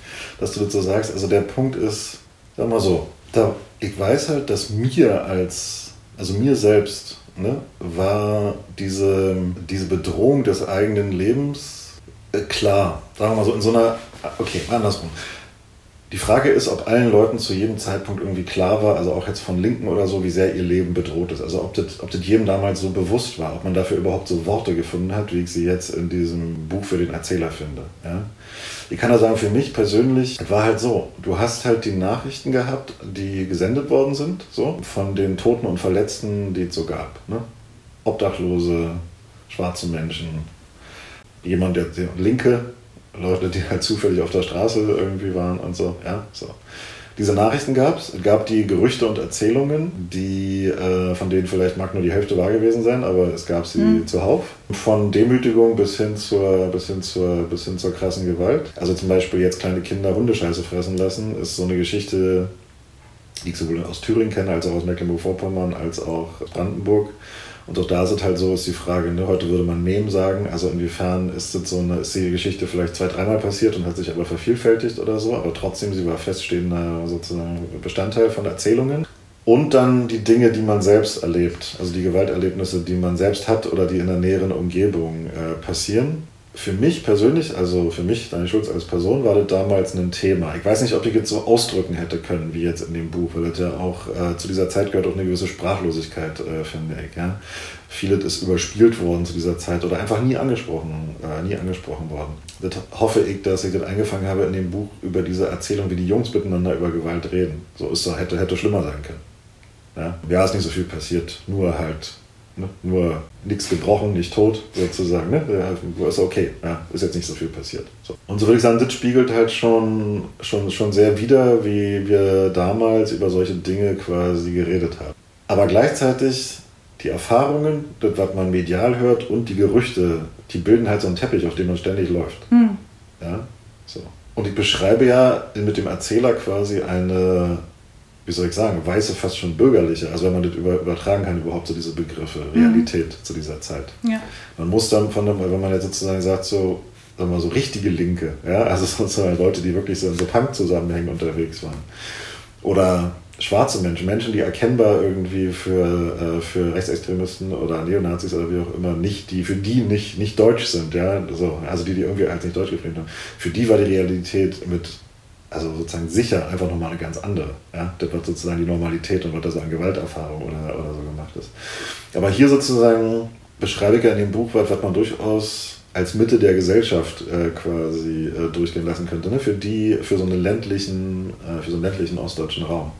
dass du das so sagst. Also der Punkt ist, sag mal so, da, ich weiß halt, dass mir als, also mir selbst, ne, war diese, diese Bedrohung des eigenen Lebens äh, klar. Sagen wir mal so, in so einer Okay, andersrum. Die Frage ist, ob allen Leuten zu jedem Zeitpunkt irgendwie klar war, also auch jetzt von Linken oder so, wie sehr ihr Leben bedroht ist. Also ob das, ob das jedem damals so bewusst war, ob man dafür überhaupt so Worte gefunden hat, wie ich sie jetzt in diesem Buch für den Erzähler finde. Ja? Ich kann da sagen, für mich persönlich war halt so, du hast halt die Nachrichten gehabt, die gesendet worden sind, so, von den Toten und Verletzten, die es so gab. Ne? Obdachlose, schwarze Menschen, jemand, der, der Linke, Leute, die halt zufällig auf der Straße irgendwie waren und so. Ja, so. Diese Nachrichten gab es. Es gab die Gerüchte und Erzählungen, die, äh, von denen vielleicht mag nur die Hälfte wahr gewesen sein, aber es gab sie mhm. zuhauf. Von Demütigung bis hin, zur, bis, hin zur, bis hin zur krassen Gewalt. Also zum Beispiel jetzt kleine Kinder Hundescheiße fressen lassen, ist so eine Geschichte, die ich sowohl aus Thüringen kenne, als auch aus Mecklenburg-Vorpommern, als auch Brandenburg. Und auch da ist es halt so, ist die Frage, ne, heute würde man Mem sagen, also inwiefern ist das so eine, ist die Geschichte vielleicht zwei, dreimal passiert und hat sich aber vervielfältigt oder so, aber trotzdem, sie war feststehender sozusagen Bestandteil von Erzählungen. Und dann die Dinge, die man selbst erlebt, also die Gewalterlebnisse, die man selbst hat oder die in der näheren Umgebung äh, passieren für mich persönlich, also für mich, Daniel Schulz als Person, war das damals ein Thema. Ich weiß nicht, ob ich jetzt so ausdrücken hätte können, wie jetzt in dem Buch, weil das ja auch äh, zu dieser Zeit gehört auch eine gewisse Sprachlosigkeit, äh, finde ich. Ja? Vieles ist überspielt worden zu dieser Zeit oder einfach nie angesprochen, äh, nie angesprochen worden. Das hoffe ich, dass ich das eingefangen habe in dem Buch über diese Erzählung, wie die Jungs miteinander über Gewalt reden. So ist es, hätte, hätte schlimmer sein können. Ja? ja, ist nicht so viel passiert, nur halt Ne? Nur nichts gebrochen, nicht tot, sozusagen. Ne? Ist okay, ja, ist jetzt nicht so viel passiert. So. Und so würde ich sagen, das spiegelt halt schon, schon, schon sehr wider, wie wir damals über solche Dinge quasi geredet haben. Aber gleichzeitig die Erfahrungen, das, was man medial hört und die Gerüchte, die bilden halt so einen Teppich, auf dem man ständig läuft. Hm. Ja, so. Und ich beschreibe ja mit dem Erzähler quasi eine wie soll ich sagen, weiße, fast schon bürgerliche, also wenn man das übertragen kann, überhaupt so diese Begriffe. Realität mhm. zu dieser Zeit. Ja. Man muss dann von dem, wenn man jetzt sozusagen sagt, so, sagen wir so richtige Linke, ja, also sozusagen Leute, die wirklich so in so Punk-Zusammenhängen unterwegs waren. Oder schwarze Menschen, Menschen, die erkennbar irgendwie für, äh, für Rechtsextremisten oder Neonazis oder wie auch immer nicht, die für die nicht, nicht deutsch sind, ja, so, also die, die irgendwie als nicht deutsch geprägt haben, für die war die Realität mit also sozusagen sicher einfach nochmal eine ganz andere. Ja? Das wird sozusagen die Normalität und was da so an Gewalterfahrung oder, oder so gemacht ist. Aber hier sozusagen beschreibe ich ja in dem Buch, was, was man durchaus als Mitte der Gesellschaft äh, quasi äh, durchgehen lassen könnte, ne? für die, für so einen ländlichen, äh, für so einen ländlichen ostdeutschen Raum.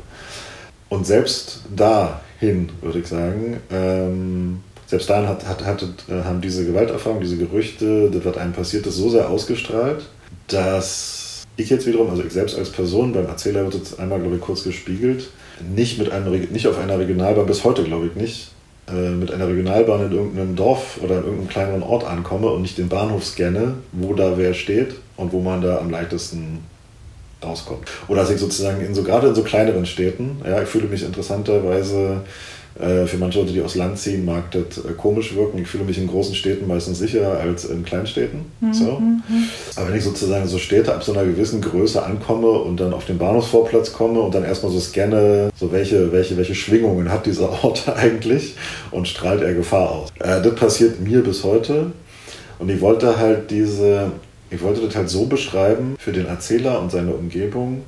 Und selbst dahin, würde ich sagen, ähm, selbst dahin hat, hat, hat, äh, haben diese Gewalterfahrungen, diese Gerüchte, das, was einem passiert ist, so sehr ausgestrahlt, dass ich jetzt wiederum, also ich selbst als Person, beim Erzähler wird es einmal, glaube ich, kurz gespiegelt, nicht, mit einem, nicht auf einer Regionalbahn, bis heute glaube ich nicht, äh, mit einer Regionalbahn in irgendeinem Dorf oder in irgendeinem kleineren Ort ankomme und nicht den Bahnhof scanne, wo da wer steht und wo man da am leichtesten rauskommt. Oder dass ich sozusagen in so, gerade in so kleineren Städten, ja, ich fühle mich interessanterweise für manche Leute, die aus Land ziehen, mag das äh, komisch wirken. Ich fühle mich in großen Städten meistens sicherer als in Kleinstädten. Mhm. So. Mhm. Aber wenn ich sozusagen so Städte ab so einer gewissen Größe ankomme und dann auf den Bahnhofsvorplatz komme und dann erstmal so scanne, so welche, welche, welche Schwingungen hat dieser Ort [LAUGHS] eigentlich und strahlt er Gefahr aus. Äh, das passiert mir bis heute. Und ich wollte halt diese, ich wollte das halt so beschreiben für den Erzähler und seine Umgebung,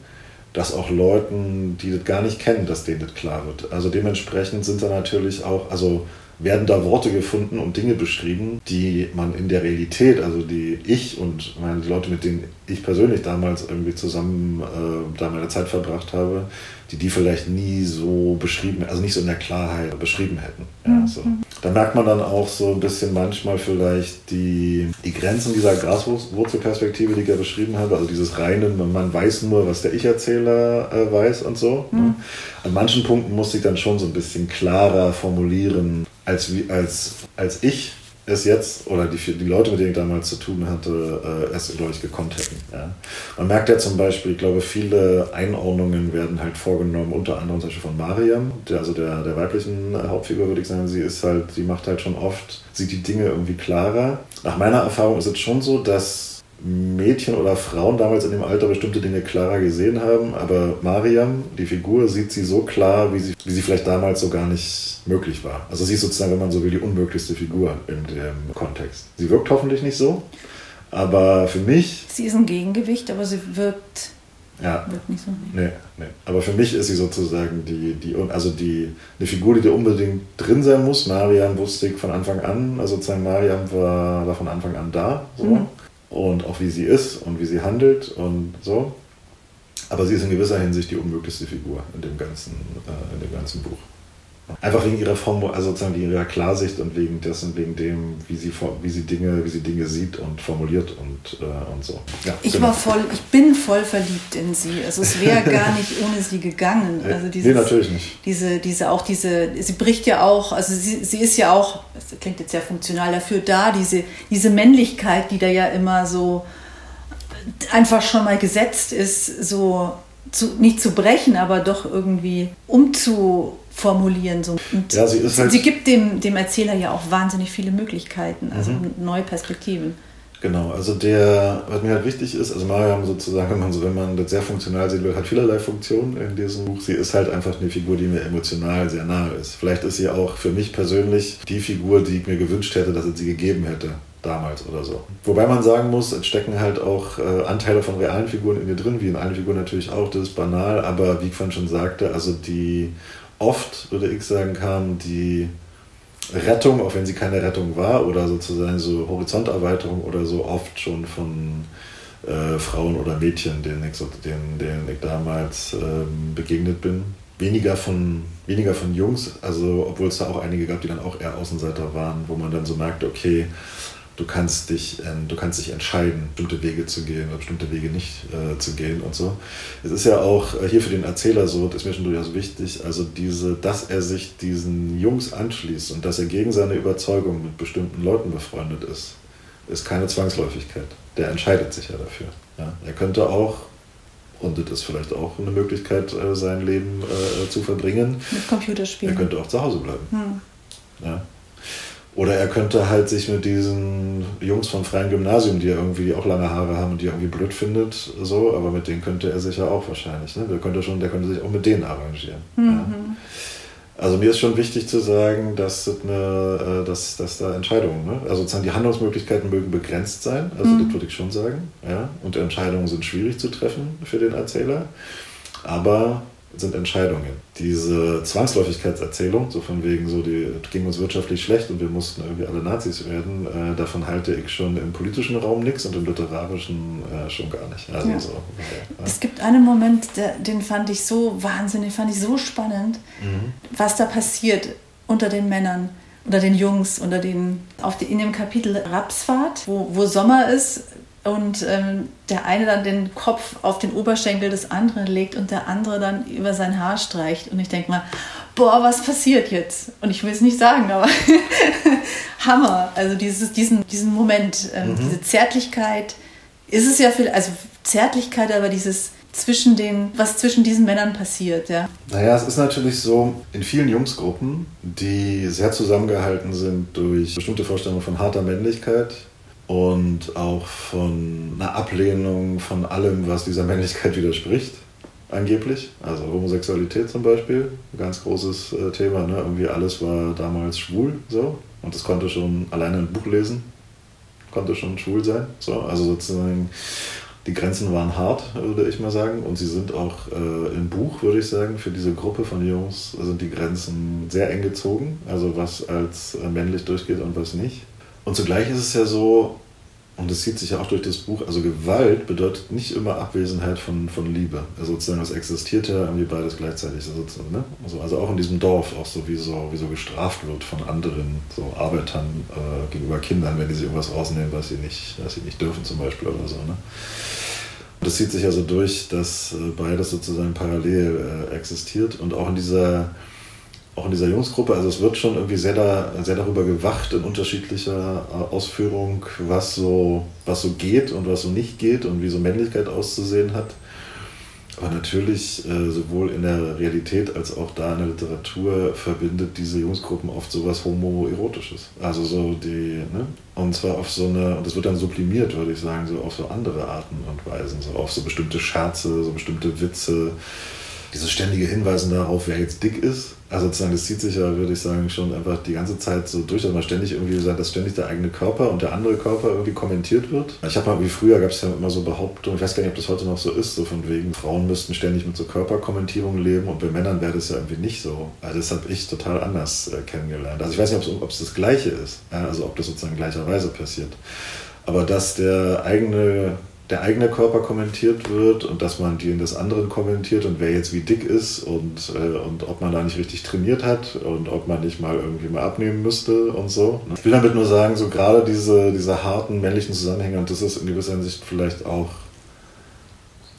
dass auch Leuten, die das gar nicht kennen, dass denen das klar wird. Also dementsprechend sind da natürlich auch, also werden da Worte gefunden und Dinge beschrieben, die man in der Realität, also die ich und meine, die Leute, mit denen ich persönlich damals irgendwie zusammen äh, da meine Zeit verbracht habe, die die vielleicht nie so beschrieben, also nicht so in der Klarheit beschrieben hätten. Ja, mhm. so. Da merkt man dann auch so ein bisschen manchmal vielleicht die, die Grenzen dieser Graswurzelperspektive, die ich ja beschrieben habe, also dieses reine, man weiß nur, was der Ich-Erzähler äh, weiß und so. Ne? Mhm. Ne? An manchen Punkten musste ich dann schon so ein bisschen klarer formulieren, als, als, als ich es jetzt oder die, die Leute, mit denen ich damals zu tun hatte, äh, es, glaube ich, gekonnt hätten. Ja. Man merkt ja zum Beispiel, ich glaube, viele Einordnungen werden halt vorgenommen, unter anderem zum Beispiel von Mariam, der, also der, der weiblichen Hauptfigur, würde ich sagen. Sie ist halt, sie macht halt schon oft, sieht die Dinge irgendwie klarer. Nach meiner Erfahrung ist es schon so, dass Mädchen oder Frauen damals in dem Alter bestimmte Dinge klarer gesehen haben, aber Mariam, die Figur, sieht sie so klar, wie sie, wie sie vielleicht damals so gar nicht möglich war. Also sie ist sozusagen, wenn man so will, die unmöglichste Figur in dem Kontext. Sie wirkt hoffentlich nicht so, aber für mich... Sie ist ein Gegengewicht, aber sie wirkt... Ja. Wirkt nicht so. Nee, nee. Aber für mich ist sie sozusagen die, die, also die, eine Figur, die da unbedingt drin sein muss. Mariam wusste ich von Anfang an, also sozusagen Mariam war, war von Anfang an da. So. Mhm und auch wie sie ist und wie sie handelt und so. Aber sie ist in gewisser Hinsicht die unmöglichste Figur in dem ganzen, äh, in dem ganzen Buch. Einfach wegen ihrer Form, also sozusagen wegen ihrer Klarsicht und wegen dessen, wegen dem, wie sie, wie sie Dinge, wie sie Dinge sieht und formuliert und, äh, und so. Ja, ich genau. war voll, ich bin voll verliebt in sie. Also es wäre [LAUGHS] gar nicht ohne sie gegangen. Also dieses, nee, natürlich nicht. Diese, diese, auch diese, sie bricht ja auch, also sie, sie ist ja auch, das klingt jetzt sehr funktional dafür da, diese, diese Männlichkeit, die da ja immer so einfach schon mal gesetzt ist, so zu, nicht zu brechen, aber doch irgendwie umzu formulieren. So. Und ja, sie, halt sie gibt dem, dem Erzähler ja auch wahnsinnig viele Möglichkeiten, also mhm. neue Perspektiven. Genau, also der, was mir halt wichtig ist, also Mariam sozusagen, wenn man, so, wenn man das sehr funktional sehen will, hat vielerlei Funktionen in diesem Buch. Sie ist halt einfach eine Figur, die mir emotional sehr nahe ist. Vielleicht ist sie auch für mich persönlich die Figur, die ich mir gewünscht hätte, dass es sie gegeben hätte damals oder so. Wobei man sagen muss, es stecken halt auch äh, Anteile von realen Figuren in ihr drin, wie in allen Figuren natürlich auch, das ist banal, aber wie ich vorhin schon sagte, also die oft, würde ich sagen, kam die Rettung, auch wenn sie keine Rettung war, oder sozusagen so Horizonterweiterung oder so, oft schon von äh, Frauen oder Mädchen, denen ich, denen, denen ich damals ähm, begegnet bin. Weniger von, weniger von Jungs, also obwohl es da auch einige gab, die dann auch eher Außenseiter waren, wo man dann so merkte, okay, du kannst dich, ähm, du kannst dich entscheiden, bestimmte Wege zu gehen oder bestimmte Wege nicht äh, zu gehen und so. Es ist ja auch äh, hier für den Erzähler so, das ist mir schon durchaus wichtig, also diese, dass er sich diesen Jungs anschließt und dass er gegen seine Überzeugung mit bestimmten Leuten befreundet ist, ist keine Zwangsläufigkeit. Der entscheidet sich ja dafür. Ja? Er könnte auch und das ist vielleicht auch eine Möglichkeit, äh, sein Leben äh, zu verbringen. Mit Computerspielen. Er könnte auch zu Hause bleiben. Hm. Ja. Oder er könnte halt sich mit diesen Jungs vom freien Gymnasium, die ja irgendwie auch lange Haare haben und die er irgendwie blöd findet, so, aber mit denen könnte er sich ja auch wahrscheinlich, ne? Der könnte schon, der könnte sich auch mit denen arrangieren. Mhm. Ja. Also mir ist schon wichtig zu sagen, dass, eine, äh, dass, dass da Entscheidungen, ne? also sozusagen die Handlungsmöglichkeiten mögen begrenzt sein, also mhm. das würde ich schon sagen, ja, und Entscheidungen sind schwierig zu treffen für den Erzähler, aber sind Entscheidungen. Diese Zwangsläufigkeitserzählung, so von wegen, so die ging uns wirtschaftlich schlecht und wir mussten irgendwie alle Nazis werden, äh, davon halte ich schon im politischen Raum nichts und im literarischen äh, schon gar nicht. Also ja. So, ja. Es gibt einen Moment, der, den fand ich so wahnsinnig, fand ich so spannend, mhm. was da passiert unter den Männern unter den Jungs, unter den, auf die, in dem Kapitel Rapsfahrt, wo, wo Sommer ist, und ähm, der eine dann den Kopf auf den Oberschenkel des anderen legt und der andere dann über sein Haar streicht. Und ich denke mal, boah, was passiert jetzt? Und ich will es nicht sagen, aber [LAUGHS] Hammer. Also dieses, diesen, diesen Moment, ähm, mhm. diese Zärtlichkeit, ist es ja viel, also Zärtlichkeit, aber dieses, zwischen den, was zwischen diesen Männern passiert, ja. Naja, es ist natürlich so, in vielen Jungsgruppen, die sehr zusammengehalten sind durch bestimmte Vorstellungen von harter Männlichkeit und auch von einer Ablehnung von allem, was dieser Männlichkeit widerspricht, angeblich. Also Homosexualität zum Beispiel, ein ganz großes äh, Thema. Ne? Irgendwie alles war damals schwul, so. Und das konnte schon alleine ein Buch lesen, konnte schon schwul sein. So. Also sozusagen die Grenzen waren hart, würde ich mal sagen. Und sie sind auch äh, im Buch, würde ich sagen, für diese Gruppe von Jungs sind die Grenzen sehr eng gezogen. Also was als äh, männlich durchgeht und was nicht. Und zugleich ist es ja so, und das zieht sich ja auch durch das Buch, also Gewalt bedeutet nicht immer Abwesenheit von, von Liebe. Also sozusagen, es existiert ja irgendwie beides gleichzeitig. Sozusagen, ne? also, also auch in diesem Dorf, auch so wie so, wie so gestraft wird von anderen so Arbeitern äh, gegenüber Kindern, wenn die sich irgendwas rausnehmen, was sie nicht, was sie nicht dürfen zum Beispiel oder so. Ne? Das zieht sich also durch, dass äh, beides sozusagen parallel äh, existiert und auch in dieser auch in dieser Jungsgruppe, also es wird schon irgendwie sehr, da, sehr darüber gewacht in unterschiedlicher äh, Ausführung, was so, was so geht und was so nicht geht und wie so Männlichkeit auszusehen hat. Aber natürlich, äh, sowohl in der Realität als auch da in der Literatur verbindet diese Jungsgruppen oft sowas Homoerotisches. Also so die, ne? Und zwar auf so eine, und das wird dann sublimiert, würde ich sagen, so auf so andere Arten und Weisen, so auf so bestimmte Scherze, so bestimmte Witze, dieses ständige Hinweisen darauf, wer jetzt dick ist. Also sozusagen, das zieht sich ja, würde ich sagen, schon einfach die ganze Zeit so durch, dass man ständig irgendwie sagt, dass ständig der eigene Körper und der andere Körper irgendwie kommentiert wird. Ich habe mal, wie früher gab es ja immer so Behauptungen, ich weiß gar nicht, ob das heute noch so ist, so von wegen, Frauen müssten ständig mit so Körperkommentierung leben und bei Männern wäre das ja irgendwie nicht so. Also das habe ich total anders äh, kennengelernt. Also ich weiß nicht, ob es das Gleiche ist, also ob das sozusagen gleicherweise passiert. Aber dass der eigene der eigene Körper kommentiert wird und dass man den des anderen kommentiert und wer jetzt wie dick ist und, äh, und ob man da nicht richtig trainiert hat und ob man nicht mal irgendwie mal abnehmen müsste und so. Ich will damit nur sagen, so gerade diese, diese harten männlichen Zusammenhänge, und das ist in gewisser Hinsicht vielleicht auch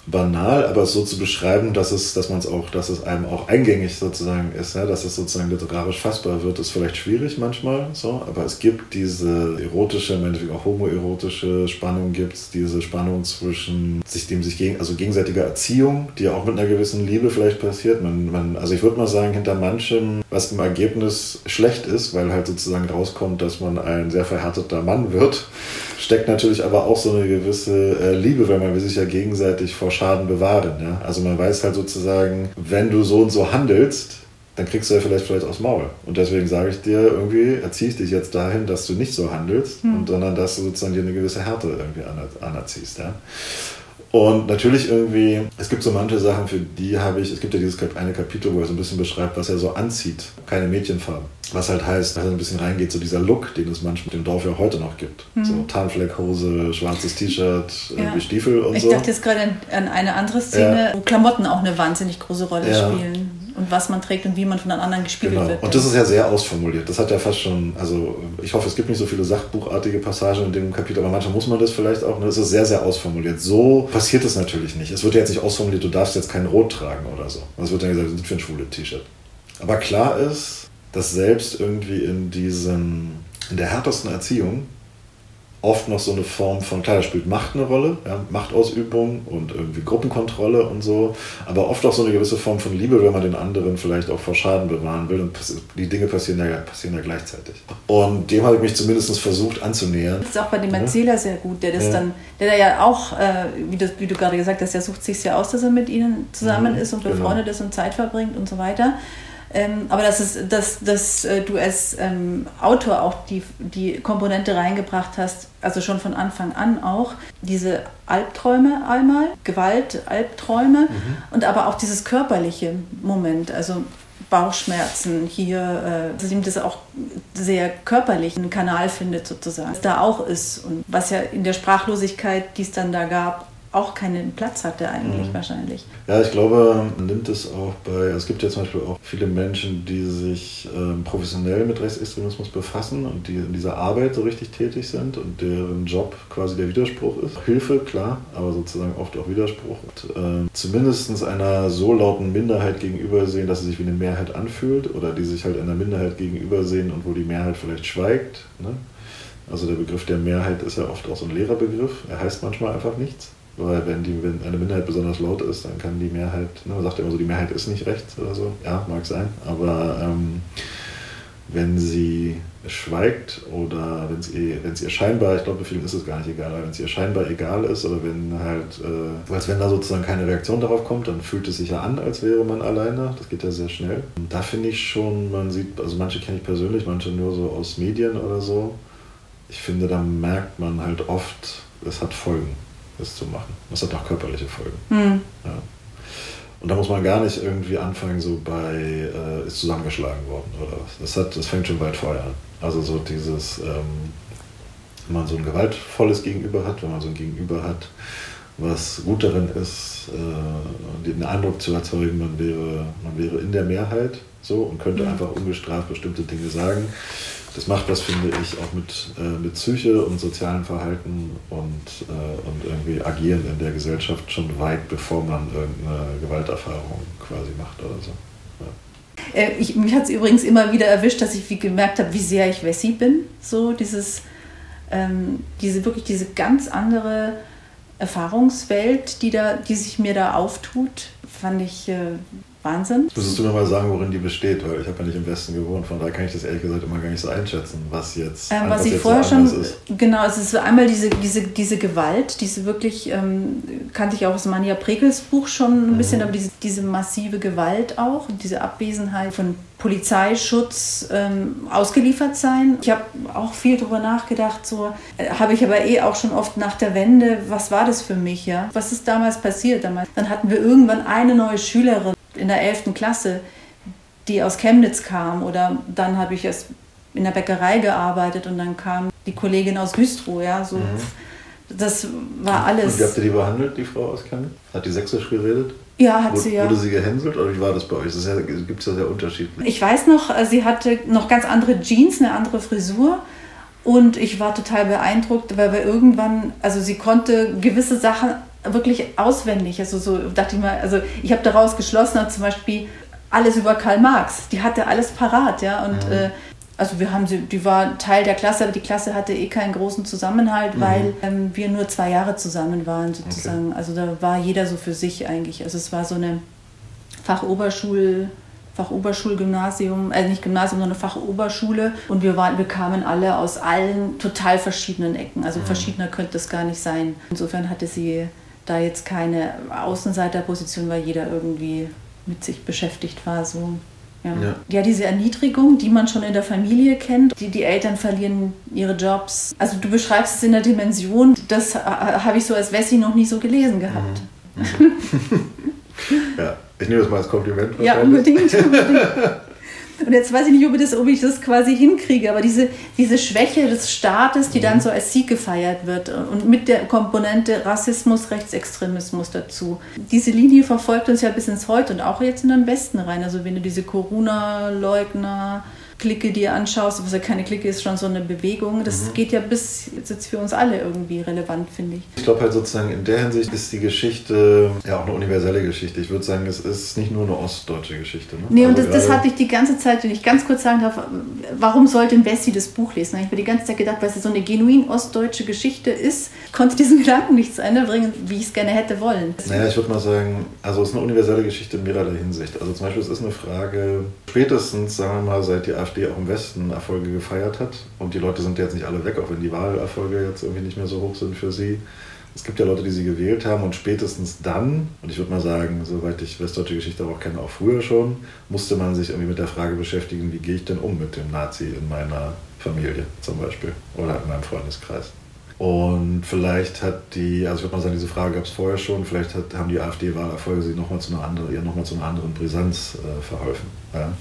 banal, aber so zu beschreiben, dass es, dass man es auch, dass es einem auch eingängig sozusagen ist, ja, dass es sozusagen literarisch fassbar wird, ist vielleicht schwierig manchmal, so, aber es gibt diese erotische, meinetwegen auch homoerotische Spannung gibt es, diese Spannung zwischen sich dem sich gegen, also gegenseitiger Erziehung, die ja auch mit einer gewissen Liebe vielleicht passiert. Man, man, also ich würde mal sagen, hinter manchem, was im Ergebnis schlecht ist, weil halt sozusagen rauskommt, dass man ein sehr verhärteter Mann wird, steckt natürlich aber auch so eine gewisse äh, Liebe, weil man will sich ja gegenseitig vor Schaden bewahren. Ja? Also man weiß halt sozusagen, wenn du so und so handelst, dann kriegst du ja vielleicht vielleicht aufs Maul. Und deswegen sage ich dir irgendwie, erziehe ich dich jetzt dahin, dass du nicht so handelst, hm. und, sondern dass du sozusagen dir eine gewisse Härte irgendwie anerziehst. Ja? Und natürlich irgendwie, es gibt so manche Sachen, für die habe ich, es gibt ja dieses eine Kapitel, wo er so ein bisschen beschreibt, was er so anzieht. Keine Mädchenfarben. Was halt heißt, dass er ein bisschen reingeht, so dieser Look, den es manchmal im Dorf ja heute noch gibt. Mhm. So Tarnfleckhose, schwarzes T-Shirt, ja. Stiefel und ich so. Ich dachte jetzt gerade an eine andere Szene, ja. wo Klamotten auch eine wahnsinnig große Rolle ja. spielen und was man trägt und wie man von den anderen gespiegelt genau. wird. Und das ist ja sehr ausformuliert. Das hat ja fast schon, also ich hoffe, es gibt nicht so viele sachbuchartige Passagen in dem Kapitel, aber manchmal muss man das vielleicht auch. Das ist sehr, sehr ausformuliert. So passiert es natürlich nicht. Es wird ja jetzt nicht ausformuliert, du darfst jetzt kein Rot tragen oder so. Es wird dann gesagt, das ist für ein schwules T-Shirt. Aber klar ist, dass selbst irgendwie in diesen, in der härtesten Erziehung oft noch so eine Form von, klar, da spielt Macht eine Rolle, ja, Machtausübung und irgendwie Gruppenkontrolle und so, aber oft auch so eine gewisse Form von Liebe, wenn man den anderen vielleicht auch vor Schaden bewahren will und die Dinge passieren ja, passieren ja gleichzeitig. Und dem habe ich mich zumindest versucht anzunähern. Das ist auch bei dem Erzähler ja. sehr gut, der das ja. dann, der da ja auch, äh, wie, das, wie du gerade gesagt hast, der sucht sich ja aus, dass er mit ihnen zusammen mhm, ist und befreundet genau. ist und Zeit verbringt und so weiter. Ähm, aber dass, es, dass, dass äh, du als ähm, Autor auch die, die Komponente reingebracht hast, also schon von Anfang an auch, diese Albträume einmal, Gewalt, Albträume mhm. und aber auch dieses körperliche Moment, also Bauchschmerzen hier, äh, dass ihm das auch sehr körperlich einen Kanal findet sozusagen, was da auch ist und was ja in der Sprachlosigkeit, die es dann da gab, auch keinen Platz hatte eigentlich mhm. wahrscheinlich. Ja, ich glaube, man nimmt es auch bei, es gibt ja zum Beispiel auch viele Menschen, die sich ähm, professionell mit Rechtsextremismus befassen und die in dieser Arbeit so richtig tätig sind und deren Job quasi der Widerspruch ist. Hilfe, klar, aber sozusagen oft auch Widerspruch. Und, ähm, zumindest einer so lauten Minderheit gegenübersehen, dass sie sich wie eine Mehrheit anfühlt oder die sich halt einer Minderheit gegenübersehen und wo die Mehrheit vielleicht schweigt. Ne? Also der Begriff der Mehrheit ist ja oft auch so ein leerer Begriff. Er heißt manchmal einfach nichts weil wenn, die, wenn eine Minderheit besonders laut ist, dann kann die Mehrheit, ne, man sagt ja immer so, die Mehrheit ist nicht rechts oder so, ja, mag sein, aber ähm, wenn sie schweigt oder wenn es ihr, ihr scheinbar, ich glaube, vielen ist es gar nicht egal, aber wenn es ihr scheinbar egal ist oder wenn halt, äh, als wenn da sozusagen keine Reaktion darauf kommt, dann fühlt es sich ja an, als wäre man alleine. Das geht ja sehr schnell. Und da finde ich schon, man sieht, also manche kenne ich persönlich, manche nur so aus Medien oder so. Ich finde, da merkt man halt oft, es hat Folgen, das zu machen. Es hat auch körperliche Folgen. Mhm. Ja. Und da muss man gar nicht irgendwie anfangen, so bei, äh, ist zusammengeschlagen worden oder was. Das, hat, das fängt schon weit vorher an. Also so dieses, ähm, wenn man so ein gewaltvolles Gegenüber hat, wenn man so ein Gegenüber hat, was gut darin ist, äh, den Eindruck zu erzeugen, man wäre, man wäre in der Mehrheit so und könnte mhm. einfach ungestraft bestimmte Dinge sagen das macht was, finde ich, auch mit, äh, mit Psyche und sozialem Verhalten und, äh, und irgendwie Agieren in der Gesellschaft schon weit bevor man irgendeine Gewalterfahrung quasi macht oder so. Ja. Äh, ich, mich hat es übrigens immer wieder erwischt, dass ich gemerkt habe, wie sehr ich Wessi bin. So dieses, ähm, diese wirklich diese ganz andere Erfahrungswelt, die, da, die sich mir da auftut, fand ich äh, Wahnsinn. Müsstest du mir mal sagen, worin die besteht? Weil ich habe ja nicht im Westen gewohnt, von daher kann ich das ehrlich gesagt immer gar nicht so einschätzen, was jetzt, ähm, was, was ich jetzt vorher so schon, ist. Genau, es ist einmal diese, diese, diese Gewalt, diese wirklich, ähm, kannte ich auch aus Manja Prekels Buch schon ein mhm. bisschen, aber diese, diese massive Gewalt auch diese Abwesenheit von Polizeischutz ähm, ausgeliefert sein. Ich habe auch viel darüber nachgedacht, so äh, habe ich aber eh auch schon oft nach der Wende, was war das für mich, ja? Was ist damals passiert damals? Dann hatten wir irgendwann eine neue Schülerin in der 11. Klasse, die aus Chemnitz kam. Oder dann habe ich erst in der Bäckerei gearbeitet und dann kam die Kollegin aus Güstrow. Ja, so. Mhm. Das war alles. Und wie habt ihr die behandelt, die Frau aus Chemnitz? Hat die sächsisch geredet? Ja, hat sie ja. Wurde sie gehänselt oder wie war das bei euch? Das ja, gibt es ja sehr unterschiedlich. Ich weiß noch, äh, sie hatte noch ganz andere Jeans, eine andere Frisur. Und ich war total beeindruckt, weil wir irgendwann, also sie konnte gewisse Sachen wirklich auswendig. Also so dachte ich mal, also ich habe daraus geschlossen, zum Beispiel alles über Karl Marx. Die hatte alles parat, ja. Und mhm. äh, also wir haben sie, die war Teil der Klasse, aber die Klasse hatte eh keinen großen Zusammenhalt, mhm. weil ähm, wir nur zwei Jahre zusammen waren sozusagen. Okay. Also da war jeder so für sich eigentlich. Also es war so eine Fachoberschul Fachoberschulgymnasium, also nicht Gymnasium, sondern Fachoberschule. Und wir, waren, wir kamen alle aus allen total verschiedenen Ecken. Also mhm. verschiedener könnte es gar nicht sein. Insofern hatte sie da jetzt keine Außenseiterposition, weil jeder irgendwie mit sich beschäftigt war. So. Ja. ja. ja. diese Erniedrigung, die man schon in der Familie kennt, die, die Eltern verlieren ihre Jobs. Also du beschreibst es in der Dimension, das habe ich so als Wessi noch nie so gelesen gehabt. Mhm. [LAUGHS] ja, ich nehme das mal als Kompliment. Ja, unbedingt. unbedingt. [LAUGHS] Und jetzt weiß ich nicht, ob ich das, ob ich das quasi hinkriege, aber diese, diese Schwäche des Staates, die dann mhm. so als Sieg gefeiert wird und mit der Komponente Rassismus, Rechtsextremismus dazu. Diese Linie verfolgt uns ja bis ins Heute und auch jetzt in den Westen rein. Also wenn du diese Corona-Leugner, Clique dir anschaust, was ja keine Clique ist, schon so eine Bewegung. Das mhm. geht ja bis jetzt für uns alle irgendwie relevant, finde ich. Ich glaube halt sozusagen in der Hinsicht ist die Geschichte ja auch eine universelle Geschichte. Ich würde sagen, es ist nicht nur eine ostdeutsche Geschichte. Ne? Nee, also und das, das, hatte ich die ganze Zeit, wenn ich ganz kurz sagen darf, warum sollte ein Wessi das Buch lesen? Ich habe die ganze Zeit gedacht, weil es so eine genuin ostdeutsche Geschichte ist, ich konnte diesen [LAUGHS] Gedanken nicht zu Ende bringen, wie ich es gerne hätte wollen. Naja, ich würde mal sagen, also es ist eine universelle Geschichte in mehrerlei Hinsicht. Also zum Beispiel, es ist eine Frage, spätestens, sagen wir mal, seit die AfD AfD auch im Westen Erfolge gefeiert hat. Und die Leute sind jetzt nicht alle weg, auch wenn die Wahlerfolge jetzt irgendwie nicht mehr so hoch sind für sie. Es gibt ja Leute, die sie gewählt haben und spätestens dann, und ich würde mal sagen, soweit ich westdeutsche Geschichte auch kenne, auch früher schon, musste man sich irgendwie mit der Frage beschäftigen, wie gehe ich denn um mit dem Nazi in meiner Familie zum Beispiel oder in meinem Freundeskreis. Und vielleicht hat die, also ich würde mal sagen, diese Frage gab es vorher schon, vielleicht hat, haben die AfD-Wahlerfolge sie nochmal zu einer anderen, ihr nochmal zu einer anderen Brisanz äh, verholfen. Ja?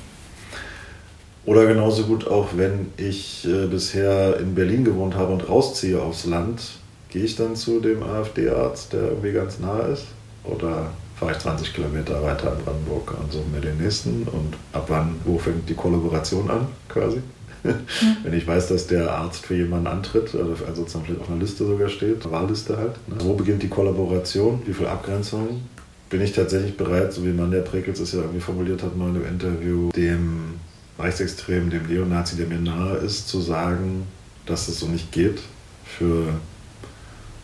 Oder genauso gut auch, wenn ich äh, bisher in Berlin gewohnt habe und rausziehe aufs Land, gehe ich dann zu dem AfD-Arzt, der irgendwie ganz nah ist? Oder fahre ich 20 Kilometer weiter in Brandenburg und suche mir den nächsten? Und ab wann, wo fängt die Kollaboration an, quasi? Mhm. Wenn ich weiß, dass der Arzt für jemanden antritt, also, also sozusagen vielleicht auf einer Liste sogar steht, Wahlliste halt. Ne? Wo beginnt die Kollaboration? Wie viel Abgrenzung? Bin ich tatsächlich bereit, so wie man der Prekels es ja irgendwie formuliert hat mal in einem Interview, dem Rechtsextremen, dem Neonazi, der mir nahe ist, zu sagen, dass es so nicht geht für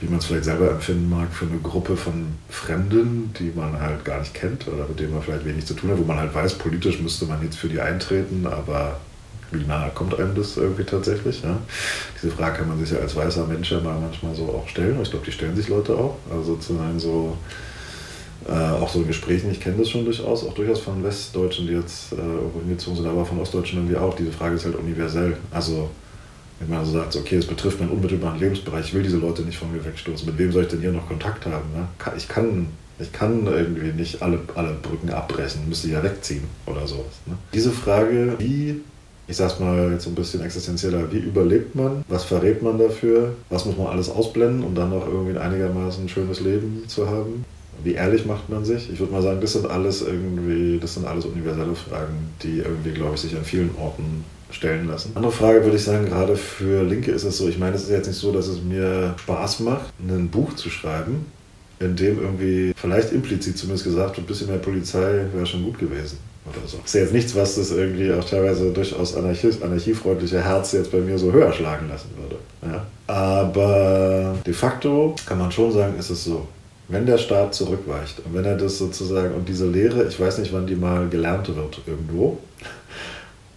wie man es vielleicht selber empfinden mag, für eine Gruppe von Fremden, die man halt gar nicht kennt oder mit denen man vielleicht wenig zu tun hat, wo man halt weiß, politisch müsste man jetzt für die eintreten, aber wie nahe kommt einem das irgendwie tatsächlich? Ja? Diese Frage kann man sich ja als weißer Mensch ja mal manchmal so auch stellen. Ich glaube, die stellen sich Leute auch. Also sozusagen so, äh, auch so in Gesprächen, ich kenne das schon durchaus, auch durchaus von Westdeutschen, die jetzt äh, irgendwo hingezogen sind, aber von Ostdeutschen irgendwie auch. Diese Frage ist halt universell. Also wenn man also sagt, okay, es betrifft meinen unmittelbaren Lebensbereich, ich will diese Leute nicht von mir wegstoßen, mit wem soll ich denn hier noch Kontakt haben? Ne? Ich, kann, ich kann irgendwie nicht alle, alle Brücken abbrechen, müsste ja wegziehen oder sowas. Ne? Diese Frage, wie, ich sag's mal jetzt so ein bisschen existenzieller, wie überlebt man, was verrät man dafür, was muss man alles ausblenden, um dann noch irgendwie ein einigermaßen schönes Leben zu haben? Wie ehrlich macht man sich? Ich würde mal sagen, das sind alles irgendwie, das sind alles universelle Fragen, die irgendwie, glaube ich, sich an vielen Orten stellen lassen. Andere Frage würde ich sagen, gerade für Linke ist es so, ich meine, es ist jetzt nicht so, dass es mir Spaß macht, ein Buch zu schreiben, in dem irgendwie vielleicht implizit zumindest gesagt wird, ein bisschen mehr Polizei wäre schon gut gewesen. Oder so. Das ist jetzt nichts, was das irgendwie auch teilweise durchaus anarchie anarchiefreundliche Herz jetzt bei mir so höher schlagen lassen würde. Ja. Aber de facto kann man schon sagen, ist es so. Wenn der Staat zurückweicht und wenn er das sozusagen und diese Lehre, ich weiß nicht, wann die mal gelernt wird irgendwo,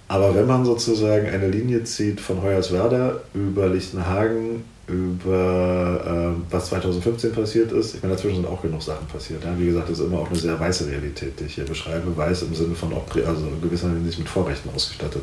aber wenn man sozusagen eine Linie zieht von Hoyerswerda über Lichtenhagen, über äh, was 2015 passiert ist, ich meine, dazwischen sind auch genug Sachen passiert. Ja? Wie gesagt, das ist immer auch eine sehr weiße Realität, die ich hier beschreibe. Weiß im Sinne von, auch, also in gewisser Hinsicht mit Vorrechten ausgestattet.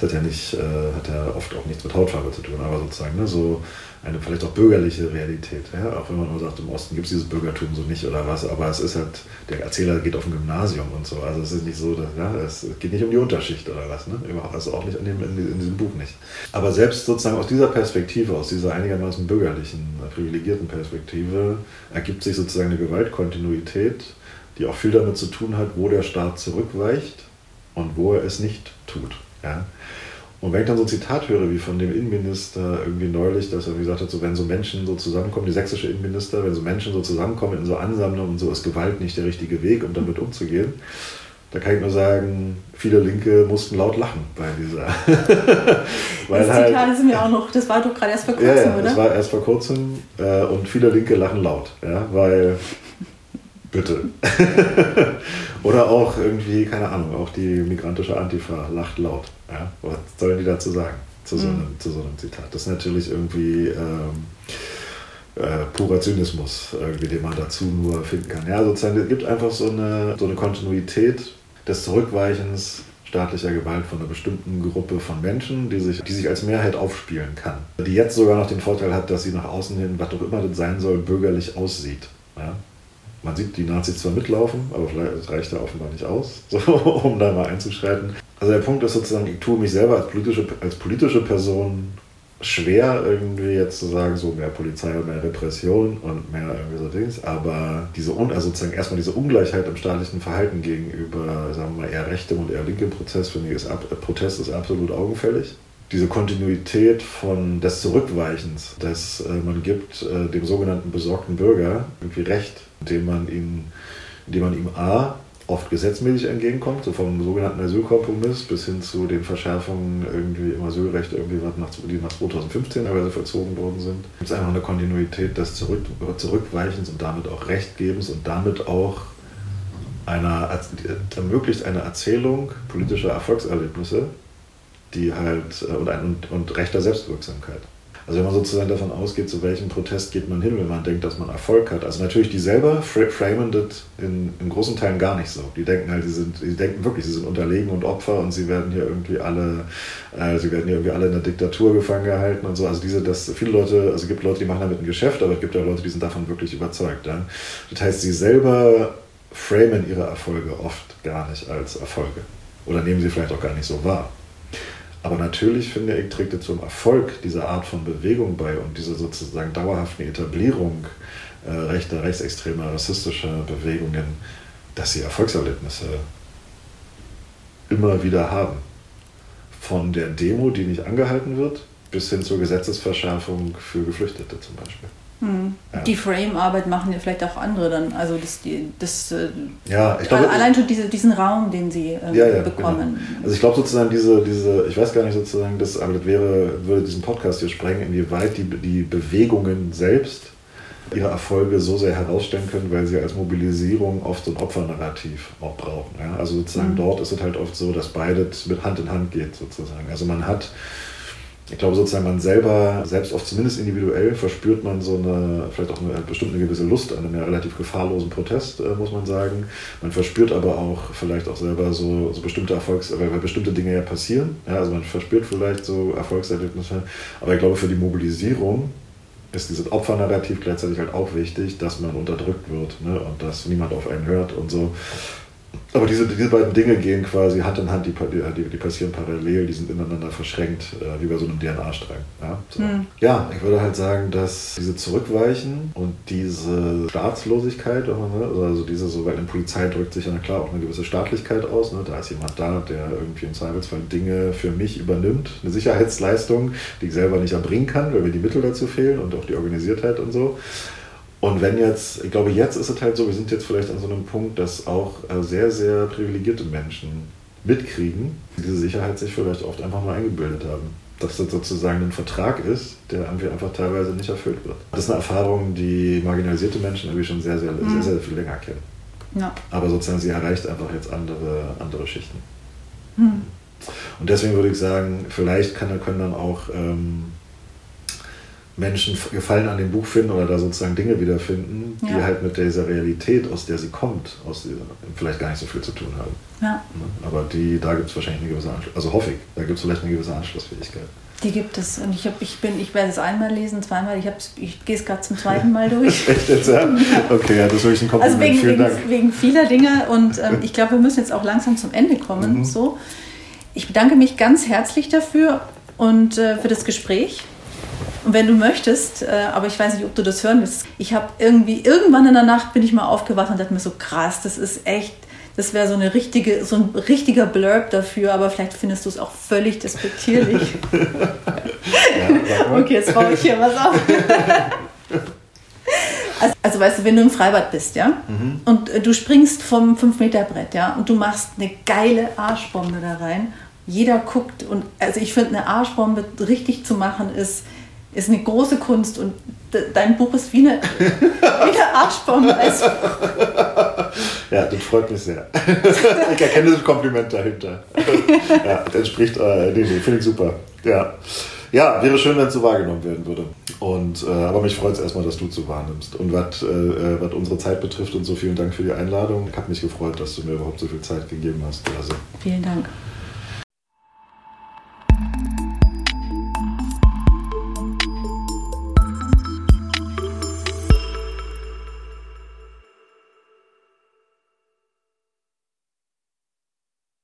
Das hat ja, nicht, äh, hat ja oft auch nichts mit Hautfarbe zu tun, aber sozusagen ne, so eine vielleicht auch bürgerliche Realität. Ja? Auch wenn man immer sagt, im Osten gibt es dieses Bürgertum so nicht oder was, aber es ist halt, der Erzähler geht auf ein Gymnasium und so. Also es ist nicht so, dass, ja, es geht nicht um die Unterschicht oder was, ne? also auch nicht in, dem, in, diesem Buch nicht. Aber selbst sozusagen aus dieser Perspektive, aus dieser einigermaßen bürgerlichen, privilegierten Perspektive, ergibt sich sozusagen eine Gewaltkontinuität, die auch viel damit zu tun hat, wo der Staat zurückweicht und wo er es nicht tut. Ja? Und wenn ich dann so ein Zitat höre, wie von dem Innenminister irgendwie neulich, dass er gesagt hat, so wenn so Menschen so zusammenkommen, die sächsische Innenminister, wenn so Menschen so zusammenkommen in so Ansammlungen und so ist Gewalt nicht der richtige Weg, um damit umzugehen, da kann ich nur sagen, viele Linke mussten laut lachen bei dieser. [LAUGHS] Weil das Zitat halt, ist mir auch noch, das war doch gerade erst vor kurzem, ja, ja, oder? Das war erst vor kurzem äh, und viele Linke lachen laut, ja, weil Bitte. [LAUGHS] Oder auch irgendwie, keine Ahnung, auch die migrantische Antifa lacht laut. Ja? Was sollen die dazu sagen? Zu so, mhm. einem, zu so einem Zitat. Das ist natürlich irgendwie ähm, äh, purer Zynismus, irgendwie, den man dazu nur finden kann. Ja, sozusagen, es gibt einfach so eine, so eine Kontinuität des Zurückweichens staatlicher Gewalt von einer bestimmten Gruppe von Menschen, die sich, die sich als Mehrheit aufspielen kann. Die jetzt sogar noch den Vorteil hat, dass sie nach außen hin, was auch immer das sein soll, bürgerlich aussieht. Ja? Man sieht die Nazis zwar mitlaufen, aber vielleicht reicht ja offenbar nicht aus, [LAUGHS] so, um da mal einzuschreiten. Also der Punkt ist sozusagen, ich tue mich selber als politische, als politische Person schwer, irgendwie jetzt zu sagen, so mehr Polizei und mehr Repression und mehr irgendwie so Dings, aber diese, also sozusagen erstmal diese Ungleichheit im staatlichen Verhalten gegenüber, sagen wir mal, eher rechtem und eher linkem Prozess, finde ich, ist, Protest ist absolut augenfällig diese Kontinuität von des Zurückweichens, dass äh, man gibt äh, dem sogenannten besorgten Bürger irgendwie Recht, indem man ihn, indem man ihm a oft gesetzmäßig entgegenkommt, so vom sogenannten Asylkompromiss bis hin zu den Verschärfungen irgendwie im Asylrecht, irgendwie, die nach 2015 teilweise verzogen worden sind. Es gibt einfach eine Kontinuität des Zurück, Zurückweichens und damit auch Rechtgebens und damit auch einer, ermöglicht eine Erzählung politischer Erfolgserlebnisse, die halt äh, und, und, und rechter Selbstwirksamkeit. Also wenn man sozusagen davon ausgeht, zu welchem Protest geht man hin, wenn man denkt, dass man Erfolg hat. Also natürlich die selber framen das in, in großen Teilen gar nicht so. Die denken halt, die sind, die denken wirklich, sie sind unterlegen und Opfer und sie werden hier irgendwie alle, äh, sie werden hier irgendwie alle in der Diktatur gefangen gehalten und so. Also diese, dass viele Leute, also es gibt Leute, die machen damit ein Geschäft, aber es gibt auch Leute, die sind davon wirklich überzeugt. Ja? Das heißt, sie selber framen ihre Erfolge oft gar nicht als Erfolge. Oder nehmen sie vielleicht auch gar nicht so wahr. Aber natürlich, finde ich, trägt er zum Erfolg dieser Art von Bewegung bei und dieser sozusagen dauerhaften Etablierung äh, rechter, rechtsextremer, rassistischer Bewegungen, dass sie Erfolgserlebnisse immer wieder haben. Von der Demo, die nicht angehalten wird, bis hin zur Gesetzesverschärfung für Geflüchtete zum Beispiel. Hm. Ja. Die Frame-Arbeit machen ja vielleicht auch andere dann. Also das, das äh, ja, ich glaube, allein schon diese, diesen Raum, den sie äh, ja, ja, bekommen. Genau. Also ich glaube sozusagen diese, diese, ich weiß gar nicht sozusagen, das, aber das wäre, würde diesen Podcast hier sprengen, inwieweit die, die Bewegungen selbst ihre Erfolge so sehr herausstellen können, weil sie als Mobilisierung oft so ein Opfernarrativ auch brauchen. Ja? Also sozusagen mhm. dort ist es halt oft so, dass beides mit Hand in Hand geht sozusagen. Also man hat ich glaube sozusagen man selber, selbst oft zumindest individuell, verspürt man so eine, vielleicht auch eine bestimmt eine gewisse Lust an einem relativ gefahrlosen Protest, äh, muss man sagen. Man verspürt aber auch vielleicht auch selber so, so bestimmte Erfolgs, weil, weil bestimmte Dinge ja passieren. Ja, also man verspürt vielleicht so Erfolgserlebnisse. Aber ich glaube, für die Mobilisierung ist dieses Opfernarrativ gleichzeitig halt auch wichtig, dass man unterdrückt wird ne, und dass niemand auf einen hört und so. Aber diese, diese beiden Dinge gehen quasi Hand in Hand, die, die, die passieren parallel, die sind ineinander verschränkt, äh, wie bei so einem DNA-Strang. Ja? So. Mhm. ja, ich würde halt sagen, dass diese Zurückweichen und diese Staatslosigkeit, ne, also diese, so, weil in Polizei drückt sich ja klar auch eine gewisse Staatlichkeit aus. Ne? Da ist jemand da, der irgendwie im Zweifelsfall Dinge für mich übernimmt, eine Sicherheitsleistung, die ich selber nicht erbringen kann, weil mir die Mittel dazu fehlen und auch die Organisiertheit und so. Und wenn jetzt, ich glaube, jetzt ist es halt so, wir sind jetzt vielleicht an so einem Punkt, dass auch äh, sehr, sehr privilegierte Menschen mitkriegen, diese Sicherheit sich vielleicht oft einfach mal eingebildet haben. Dass das sozusagen ein Vertrag ist, der irgendwie einfach teilweise nicht erfüllt wird. Das ist eine Erfahrung, die marginalisierte Menschen irgendwie schon sehr, sehr, mhm. sehr, sehr viel länger kennen. Ja. Aber sozusagen sie erreicht einfach jetzt andere, andere Schichten. Mhm. Und deswegen würde ich sagen, vielleicht kann, können dann auch ähm, Menschen Gefallen an dem Buch finden oder da sozusagen Dinge wiederfinden, die ja. halt mit dieser Realität, aus der sie kommt, aus dieser, vielleicht gar nicht so viel zu tun haben. Ja. Ne? Aber die, da gibt es wahrscheinlich eine gewisse Anschluss, also hoffe ich, da gibt es vielleicht eine gewisse Anschlussfähigkeit. Die gibt es. Und ich, hab, ich, bin, ich werde es einmal lesen, zweimal. Ich, ich gehe es gerade zum zweiten Mal durch. [LAUGHS] Echt jetzt, [LAUGHS] ja? Okay, ja, das ist wirklich ein Kompliment. Also wegen, Vielen wegen, Dank. wegen vieler Dinge. Und ähm, [LAUGHS] ich glaube, wir müssen jetzt auch langsam zum Ende kommen. Mhm. So. Ich bedanke mich ganz herzlich dafür und äh, für das Gespräch. Und wenn du möchtest, äh, aber ich weiß nicht, ob du das hören willst, ich habe irgendwie, irgendwann in der Nacht bin ich mal aufgewacht und dachte mir so, krass, das ist echt, das wäre so eine richtige, so ein richtiger Blurb dafür, aber vielleicht findest du es auch völlig despektierlich. [LAUGHS] ja, [LAUGHS] okay, jetzt baue ich hier was auf. [LAUGHS] Also, also, weißt du, wenn du im Freibad bist, ja, mhm. und äh, du springst vom 5-Meter-Brett, ja, und du machst eine geile Arschbombe da rein, jeder guckt und also ich finde, eine Arschbombe richtig zu machen ist, ist eine große Kunst und dein Buch ist wie eine, [LAUGHS] wie eine Arschbombe. Also. [LAUGHS] Ja, das freut mich sehr. [LAUGHS] Ich erkenne das Kompliment dahinter. Ja, das entspricht, äh, nee, nee, finde ich super. Ja. Ja, wäre schön, wenn es so wahrgenommen werden würde. Und, äh, aber mich freut es erstmal, dass du zu wahrnimmst. Und was, äh, äh, unsere Zeit betrifft und so, vielen Dank für die Einladung. Ich habe mich gefreut, dass du mir überhaupt so viel Zeit gegeben hast. Also. Vielen Dank.